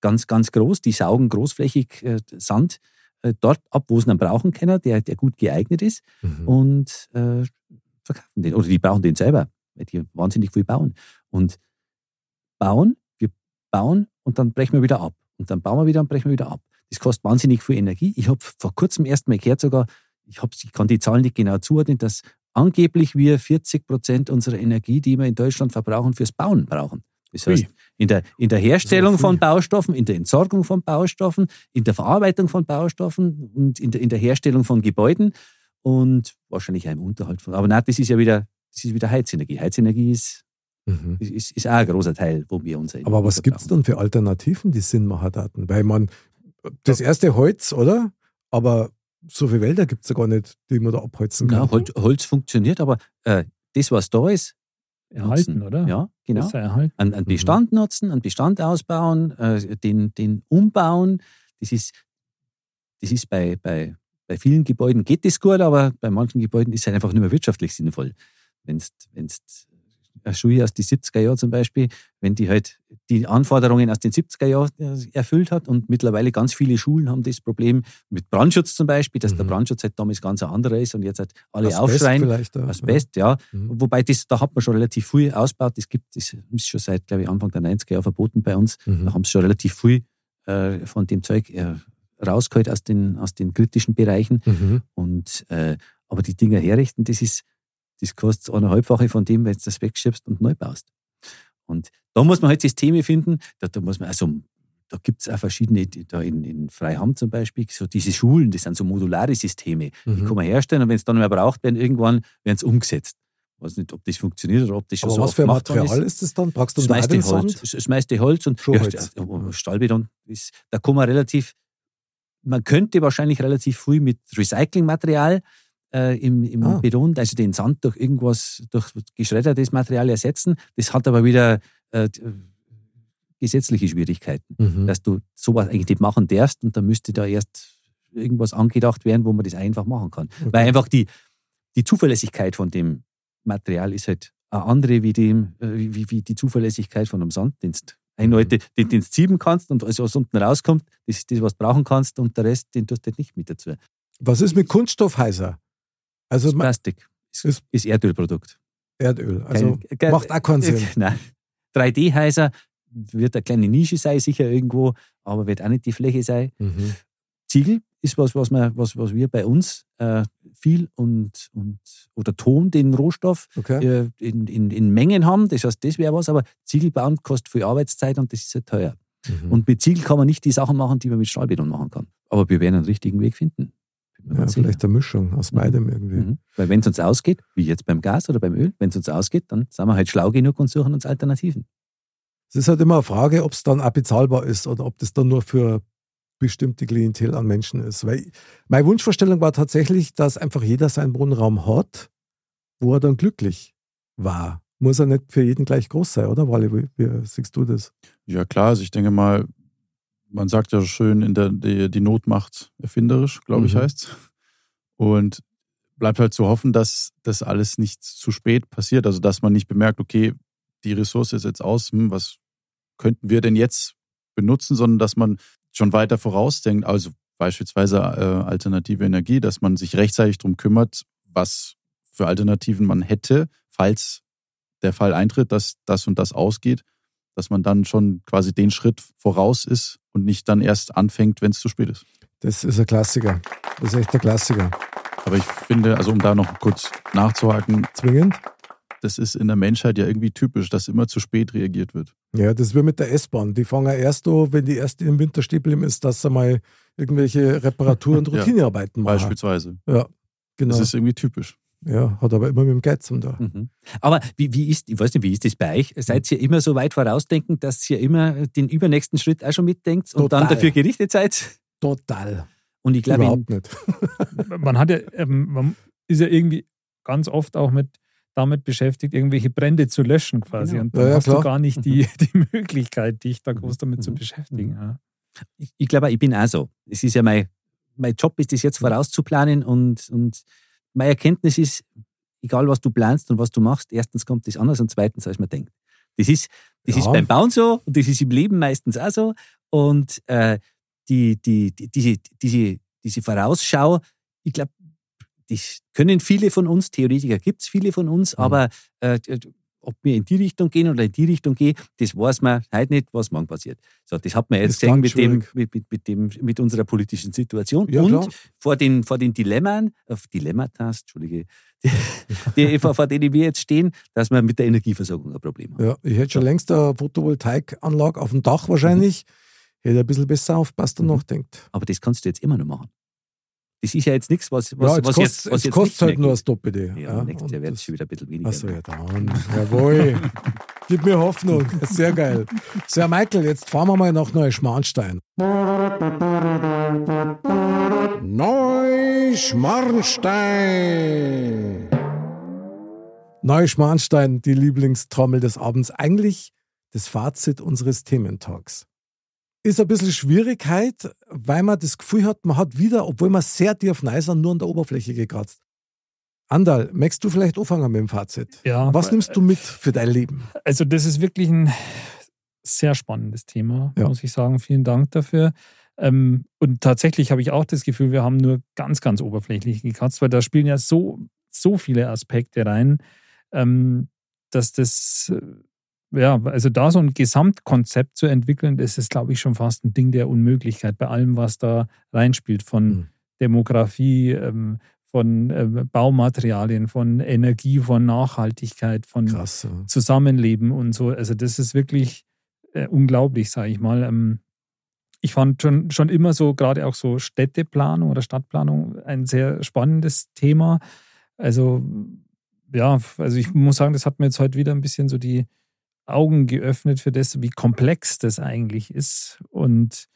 ganz, ganz groß. Die saugen großflächig äh, Sand äh, dort ab, wo sie ihn brauchen können, der, der gut geeignet ist Mhm. und äh, verkaufen den. Oder die brauchen den selber, weil die wahnsinnig viel bauen. Und bauen, wir bauen und dann brechen wir wieder ab. Und dann bauen wir wieder und brechen wir wieder ab. Das kostet wahnsinnig viel Energie. Ich habe vor kurzem erst mal gehört, sogar, ich, hab, ich kann die Zahlen nicht genau zuordnen, dass angeblich wir 40 Prozent unserer Energie, die wir in Deutschland verbrauchen, fürs Bauen brauchen. Das heißt, in der, in der Herstellung von Baustoffen, in der Entsorgung von Baustoffen, in der Verarbeitung von Baustoffen und in der, in der Herstellung von Gebäuden und wahrscheinlich auch im Unterhalt von. Aber nein, das ist ja wieder, das ist wieder Heizenergie. Heizenergie ist, Mhm. ist, ist auch ein großer Teil, wo wir uns Aber was gibt es dann für Alternativen, die Sinn machen daten? Weil man, das erste Holz, oder? Aber so viele Wälder gibt es ja gar nicht, die man da abholzen kann. Ja, Holz, Holz funktioniert, aber äh, das, was da ist, Erhalten, nutzen. oder? Ja, genau. Erhalten. An, an Bestand nutzen, an Bestand ausbauen, äh, den, den umbauen. Das ist, das ist bei, bei, bei vielen Gebäuden geht das gut, aber bei manchen Gebäuden ist es einfach nicht mehr wirtschaftlich sinnvoll. Wenn es Schule aus den 70er Jahren zum Beispiel, wenn die halt die Anforderungen aus den 70er Jahren äh, erfüllt hat und mittlerweile ganz viele Schulen haben das Problem mit Brandschutz zum Beispiel, dass der Mhm. Brandschutz halt damals ganz ein anderer ist und jetzt halt alle Asbest aufschreien. vielleicht auch, Asbest, ja. Mhm. Wobei das, da hat man schon relativ viel ausgebaut. Das gibt, das ist schon seit, glaube ich, Anfang der 90er Jahre verboten bei uns. Mhm. Da haben sie schon relativ viel äh, von dem Zeug äh, rausgeholt aus den, aus den kritischen Bereichen. Mhm. Und, äh, aber die Dinger herrichten, das ist, das kostet eineinhalbfache von dem, wenn du das wegschiebst und neu baust. Und da muss man halt Systeme finden, da, da muss man also, da gibt es auch verschiedene, die da in, in Freiham zum Beispiel, so diese Schulen, das sind so modulare Systeme, die Mhm. kann man herstellen und wenn es dann nicht mehr braucht werden, irgendwann werden es umgesetzt. Ich weiß nicht, ob das funktioniert oder ob das schon Aber so was für ein Material ist das dann? Brauchst du meiste den Holz. Das meiste Holz und ja, Stahlbeton ist, da kann man relativ, man könnte wahrscheinlich relativ viel mit Recyclingmaterial äh, im, im Ah. Beton, also den Sand durch irgendwas, durch geschreddertes Material ersetzen. Das hat aber wieder äh, gesetzliche Schwierigkeiten, Mhm. dass du sowas eigentlich nicht machen darfst und da müsste da erst irgendwas angedacht werden, wo man das einfach machen kann. Okay. Weil einfach die, die Zuverlässigkeit von dem Material ist halt eine andere wie, dem, äh, wie, wie die Zuverlässigkeit von einem Sand, den du einhalte, den du ziehen kannst und alles, was unten rauskommt, das ist das, was du brauchen kannst und der Rest, den tust du halt nicht mit dazu. Was ist mit Kunststoffheiser? Also ma- Plastik ist, ist- ist Erdölprodukt. Erdöl. Also Kein- macht auch keinen Sinn. <laughs> Nein. 3D-Heiser wird eine kleine Nische sein, sicher irgendwo, aber wird auch nicht die Fläche sein. Mhm. Ziegel ist was, was, wir, was, was wir bei uns äh, viel und, und oder Ton, den Rohstoff, Okay. äh, in, in, in Mengen haben. Das heißt, das wäre was, aber Ziegel bauen kostet viel Arbeitszeit und das ist halt teuer. Mhm. Und mit Ziegel kann man nicht die Sachen machen, die man mit Stahlbeton machen kann. Aber wir werden einen richtigen Weg finden. Ja, vielleicht eine Mischung aus Mhm. beidem irgendwie. Mhm. Weil wenn es uns ausgeht, wie jetzt beim Gas oder beim Öl, wenn es uns ausgeht, dann sind wir halt schlau genug und suchen uns Alternativen. Es ist halt immer eine Frage, ob es dann auch bezahlbar ist oder ob das dann nur für bestimmte Klientel an Menschen ist. Weil meine Wunschvorstellung war tatsächlich, dass einfach jeder seinen Wohnraum hat, wo er dann glücklich war. Muss er nicht für jeden gleich groß sein, oder Wally? Wie, wie siehst du das? Ja, klar, also ich denke mal, man sagt ja schön, in der, die, die Not macht erfinderisch, glaube ich, Mhm. heißt Und bleibt halt zu hoffen, dass das alles nicht zu spät passiert. Also, dass man nicht bemerkt, okay, die Ressource ist jetzt aus, hm, was könnten wir denn jetzt benutzen, sondern dass man schon weiter vorausdenkt, also beispielsweise äh, alternative Energie, dass man sich rechtzeitig darum kümmert, was für Alternativen man hätte, falls der Fall eintritt, dass das und das ausgeht, dass man dann schon quasi den Schritt voraus ist und nicht dann erst anfängt, wenn es zu spät ist. Das ist ein Klassiker. Das ist echt ein Klassiker. Aber ich finde, also um da noch kurz nachzuhaken, Zwingend? das ist in der Menschheit ja irgendwie typisch, dass immer zu spät reagiert wird. Ja, das ist wie mit der S-Bahn. Die fangen erst an, wenn die erst im Winterstiefel ist, dass sie mal irgendwelche Reparatur- und <laughs> Ja, Routinearbeiten machen. Beispielsweise. Ja, genau. Das ist irgendwie typisch. Ja, hat aber immer mit dem Geld zum da. Mhm. Aber wie, wie ist, ich weiß nicht, wie ist das bei euch? Seid ihr immer so weit vorausdenkend, dass ihr immer den übernächsten Schritt auch schon mitdenkt und dann Total. dafür gerichtet seid? Total. Und ich glaube, Überhaupt nicht. <laughs> man hat ja, ähm, man ist ja irgendwie ganz oft auch mit damit beschäftigt, irgendwelche Brände zu löschen quasi. Genau. Und dann Ja, ja, hast du klar. gar nicht die, <laughs> die Möglichkeit, dich da groß damit zu Mhm. beschäftigen. Ja. ich, ich glaube, ich bin auch so. Es ist ja mein, mein Job, ist das jetzt vorauszuplanen und, und meine Erkenntnis ist, egal was du planst und was du machst, erstens kommt das anders und zweitens, als man denkt. Das ist, das Ja. ist beim Bauen so und das ist im Leben meistens auch so. Und äh, die, die, die, diese, diese, diese Vorausschau, ich glaube, das können viele von uns, Theoretiker gibt es viele von uns, Mhm. aber äh, ob wir in die Richtung gehen oder in die Richtung gehen, das weiß man heute nicht, was morgen passiert. So, das hat man jetzt gesehen mit, dem, mit, mit, mit, dem, mit unserer politischen Situation. Ja, und klar. vor den, vor den Dilemmen, auf Dilemmata, Entschuldige, die, <laughs> die, vor, vor denen wir jetzt stehen, dass wir mit der Energieversorgung ein Problem haben. Ja, ich hätte schon längst eine Photovoltaikanlage auf dem Dach wahrscheinlich. Hätte ein bisschen besser aufpasst und Mhm. nachdenkt. Aber das kannst du jetzt immer noch machen. Das ist ja jetzt nichts, was, was, ja, jetzt was kostet jetzt, was jetzt kostet nicht halt mehr nur das Doppelte. Ja, nächstes Jahr wird es schon wieder ein bisschen weniger. Achso, ja, dann. Jawohl. <laughs> Gib mir Hoffnung. Sehr geil. So, Herr Michael, jetzt fahren wir mal nach Neuschmarnstein. Neuschmarnstein. Neuschmarnstein, die Lieblingstrommel des Abends. Eigentlich das Fazit unseres Thementalks. Ist ein bisschen Schwierigkeit, weil man das Gefühl hat, man hat wieder, obwohl man sehr tief rein sind, nur an der Oberfläche gekratzt. Andal, möchtest du vielleicht anfangen mit dem Fazit? Ja, Was nimmst du mit für dein Leben? Also, das ist wirklich ein sehr spannendes Thema, Ja. muss ich sagen. Vielen Dank dafür. Ähm, und tatsächlich habe ich auch das Gefühl, wir haben nur ganz, ganz oberflächlich gekratzt, weil da spielen ja so, so viele Aspekte rein, ähm, dass das, äh, ja, also da so ein Gesamtkonzept zu entwickeln, das ist, glaube ich, schon fast ein Ding der Unmöglichkeit bei allem, was da reinspielt, von Mhm. Demografie, ähm, von ähm, Baumaterialien, von Energie, von Nachhaltigkeit, von Krass. ja. Zusammenleben und so. Also das ist wirklich äh, unglaublich, sage ich mal. Ähm, ich fand schon, schon immer so, gerade auch so Städteplanung oder Stadtplanung ein sehr spannendes Thema. Also ja, also ich muss sagen, das hat mir jetzt heute wieder ein bisschen so die Augen geöffnet für das, wie komplex das eigentlich ist. Und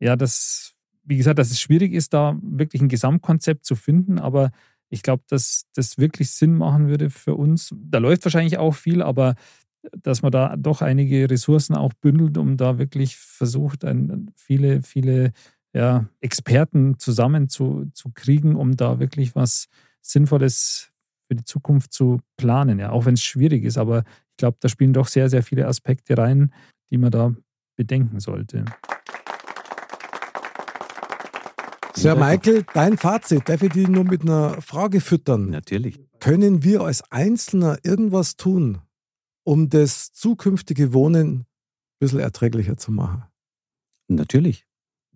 ja, das, wie gesagt, dass es schwierig ist, da wirklich ein Gesamtkonzept zu finden, aber ich glaube, dass das wirklich Sinn machen würde für uns. Da läuft wahrscheinlich auch viel, aber dass man da doch einige Ressourcen auch bündelt, um da wirklich versucht, viele, viele ja, Experten zusammen zu, um da wirklich was Sinnvolles für die Zukunft zu planen. Ja, auch wenn es schwierig ist, aber glaube, da spielen doch sehr, sehr viele Aspekte rein, die man da bedenken sollte. Sir Michael, dein Fazit, darf ich dich nur mit einer Frage füttern? Natürlich. Können wir als Einzelner irgendwas tun, um das zukünftige Wohnen ein bisschen erträglicher zu machen? Natürlich.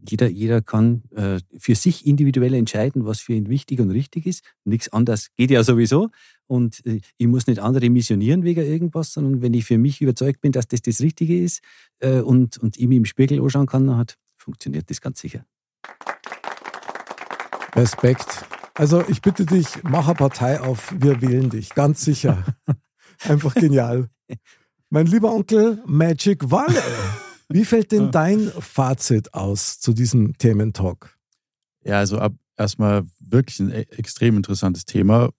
Jeder, jeder kann äh, für sich individuell entscheiden, was für ihn wichtig und richtig ist. Nichts anderes geht ja sowieso. Und äh, ich muss nicht andere missionieren wegen irgendwas, sondern wenn ich für mich überzeugt bin, dass das das Richtige ist äh, und, und ich mich im Spiegel anschauen kann, dann hat, funktioniert das ganz sicher. Respekt. Also ich bitte dich, mach eine Partei auf, wir wählen dich, ganz sicher. <laughs> Einfach genial. Mein lieber Onkel Magic Walle, wie fällt denn dein Fazit aus zu diesem Thementalk? Ja, also ab, erstmal wirklich ein e- extrem interessantes Thema.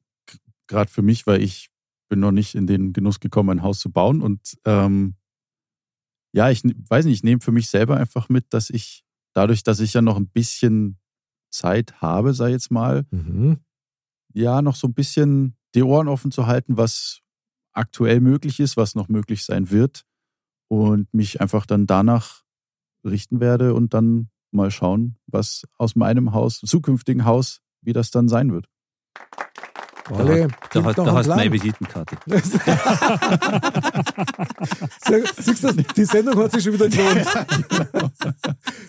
Gerade für mich, weil ich bin noch nicht in den Genuss gekommen, ein Haus zu bauen. Und ähm, ja, ich weiß nicht, ich nehme für mich selber einfach mit, dass ich dadurch, dass ich ja noch ein bisschen Zeit habe, sei jetzt mal, Mhm. ja, noch so ein bisschen die Ohren offen zu halten, was aktuell möglich ist, was noch möglich sein wird und mich einfach dann danach richten werde und dann mal schauen, was aus meinem Haus, zukünftigen Haus, wie das dann sein wird. Alle, Da, hast- nach da einem hast du meine Visitenkarte. <laughs> Siehst du, die Sendung hat sich schon wieder gelohnt. <laughs>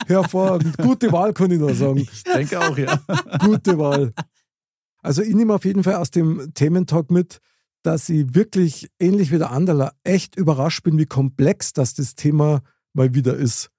Hervorragend. Gute Wahl, kann ich nur sagen. Ich denke auch, ja. Gute Wahl. Also ich nehme auf jeden Fall aus dem Thementalk mit, dass ich wirklich ähnlich wie der Anderler echt überrascht bin, wie komplex das das Thema mal wieder ist.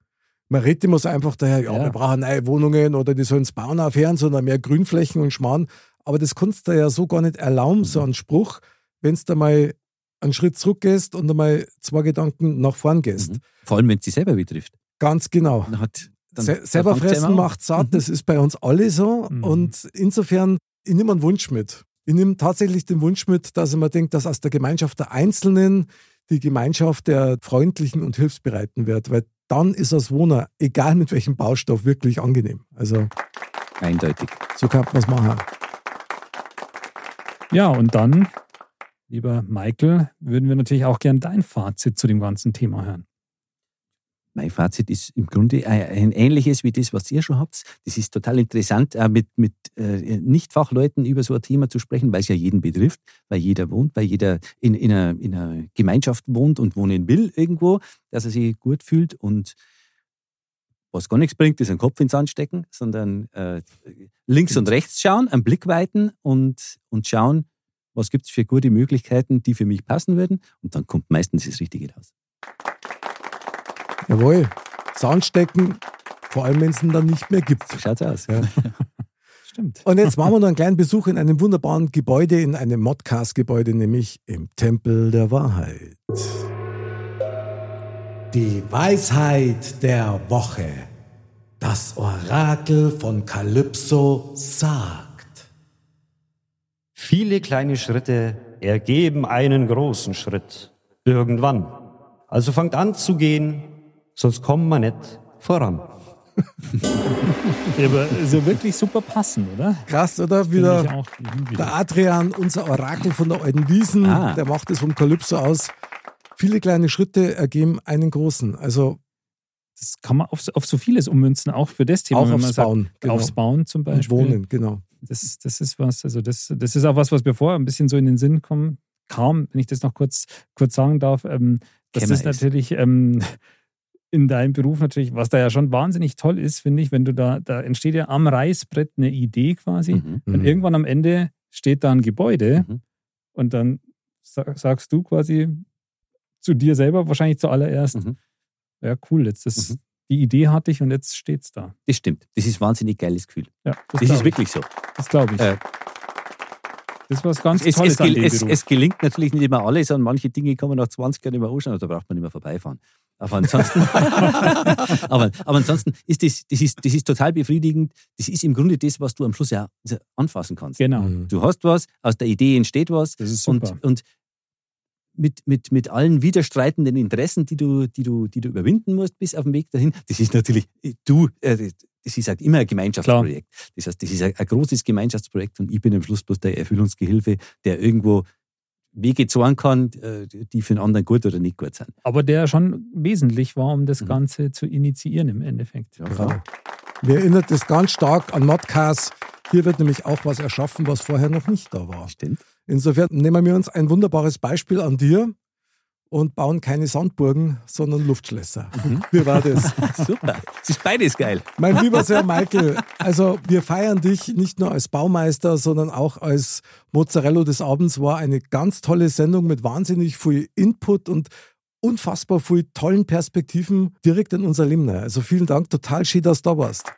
Man redet immer so einfach daher, ja, Ja. wir brauchen neue Wohnungen oder die sollen es bauen aufhören, sondern mehr Grünflächen und Schmarrn. Aber das kannst du ja so gar nicht erlauben, so einen Spruch, wenn du da mal einen Schritt zurückgehst und einmal zwei Gedanken nach vorn gehst. Mhm. Vor allem, wenn es dich selber betrifft. Ganz genau. Dann hat, dann, Se selber fressen macht satt, Mhm. das ist bei uns alle so. Mhm. Und insofern, ich nehme einen Wunsch mit. Ich nehme tatsächlich den Wunsch mit, dass ich mir denke, dass aus der Gemeinschaft der Einzelnen die Gemeinschaft der Freundlichen und Hilfsbereiten wird. Weil dann ist das Wohnen, egal mit welchem Baustoff, wirklich angenehm. Also Eindeutig. so kann man es machen. Ja, und dann, lieber Michael, würden wir natürlich auch gern dein Fazit zu dem ganzen Thema hören. Mein Fazit ist im Grunde ein ähnliches wie das, was ihr schon habt. Das ist total interessant, mit, mit äh, Nicht-Fachleuten über so ein Thema zu sprechen, weil es ja jeden betrifft, weil jeder wohnt, weil jeder in, in, einer, in einer Gemeinschaft wohnt und wohnen will irgendwo, dass er sich gut fühlt und was gar nichts bringt, ist einen Kopf ins Sand stecken, sondern äh, links und rechts schauen, einen Blick weiten und, und schauen, was gibt es für gute Möglichkeiten, die für mich passen würden. Und dann kommt meistens das Richtige raus. Jawohl. Sand stecken, vor allem wenn es ihn dann nicht mehr gibt. So schaut's aus. Ja. <laughs> Stimmt. Und jetzt machen wir noch einen kleinen Besuch in einem wunderbaren Gebäude, in einem Modcast-Gebäude, nämlich im Tempel der Wahrheit. Die Weisheit der Woche. Das Orakel von Kalypso sagt. Viele kleine Schritte ergeben einen großen Schritt. Irgendwann. Also fangt an zu gehen, sonst kommen wir nicht voran. Ja, aber ja wirklich super passend, oder? Krass, oder? Wieder der Adrian, unser Orakel von der alten Wiesen, Ah. der macht es vom Kalypso aus. Viele kleine Schritte ergeben einen großen. Also Das kann man auf, so- auf so vieles ummünzen, auch für das Thema. auch wenn man aufs sagt, Bauen. Genau. Aufs Bauen zum Und Beispiel. Wohnen, genau. Das, das ist was, also das, das ist auch was, was mir vorher ein bisschen so in den Sinn kam, kam wenn ich das noch kurz, kurz sagen darf. Ähm, das Kämmer ist ist. natürlich ähm, in deinem Beruf natürlich, was da ja schon wahnsinnig toll ist, finde ich, wenn du da, da entsteht ja am Reißbrett eine Idee quasi. Mhm. Und Mhm. irgendwann am Ende steht da ein Gebäude Mhm. und dann sa- sagst du quasi zu dir selber wahrscheinlich zuallererst, Mhm. ja cool, jetzt das, Mhm. die Idee hatte ich und jetzt steht's da. Das stimmt. Das ist wahnsinnig geiles Gefühl. Ja, Das, glaub ist ich. wirklich so. Das glaube ich. Äh, das war was ganz Es, Tolles es, es, es gelingt natürlich nicht immer alles und manche Dinge kann man nach 20 Jahren mehr anschauen, da braucht man nicht mehr vorbeifahren. Aber ansonsten, <laughs> aber, aber ansonsten ist das, das, ist, das ist total befriedigend. Das ist im Grunde das, was du am Schluss ja anfassen kannst. genau. Mhm. Du hast was, aus der Idee entsteht was. Das ist super. Und, und mit, mit, mit allen widerstreitenden Interessen, die du, die, du, die du überwinden musst bis auf den Weg dahin, das ist natürlich, du, äh, das ist halt immer ein Gemeinschaftsprojekt. Das heißt, das ist ein, ein großes Gemeinschaftsprojekt und ich bin am Schluss bloß der Erfüllungsgehilfe, der irgendwo Wege zeigen kann, äh, die für den anderen gut oder nicht gut sind. Aber der schon wesentlich war, um das Mhm. Ganze zu initiieren im Endeffekt. Ja. Mir erinnert das ganz stark an Modcast. Hier wird nämlich auch was erschaffen, was vorher noch nicht da war. Stimmt. Insofern nehmen wir uns ein wunderbares Beispiel an dir und bauen keine Sandburgen, sondern Luftschlösser. Wie war das? <laughs> Super. Es ist beides geil. Mein lieber Sir Michael, also wir feiern dich nicht nur als Baumeister, sondern auch als Mozzarella des Abends. War eine ganz tolle Sendung mit wahnsinnig viel Input und unfassbar viel tollen Perspektiven direkt in unser Leben. Also vielen Dank, total schön, dass du da warst.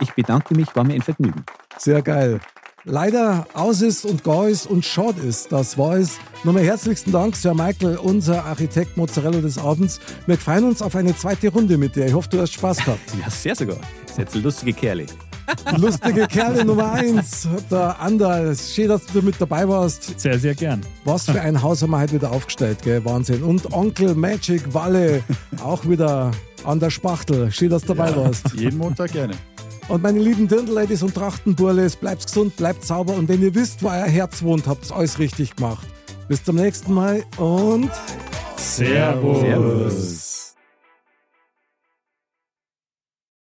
Ich bedanke mich, war mir ein Vergnügen. Sehr geil. Leider aus ist und gar ist und schade ist, das war es. Nochmal herzlichsten Dank, Sir Michael, unser Architekt Mozzarella des Abends. Wir freuen uns auf eine zweite Runde mit dir. Ich hoffe, du hast Spaß gehabt. <laughs> Ja, sehr sogar. Das ist jetzt lustige Kerle. <laughs> Lustige Kerle Nummer eins, der Andal. Schön, dass du mit dabei warst. Sehr, sehr gern. Was für ein Haus haben wir heute wieder aufgestellt, gell? Wahnsinn. Und Onkel Magic Walle, auch wieder an der Spachtel. Schön, dass du dabei Ja, warst. Jeden Montag gerne. Und meine lieben Dirndl-Ladies und Trachtenburles, bleibt gesund, bleibt sauber und wenn ihr wisst, wo euer Herz wohnt, habt ihr alles richtig gemacht. Bis zum nächsten Mal und Servus. Servus.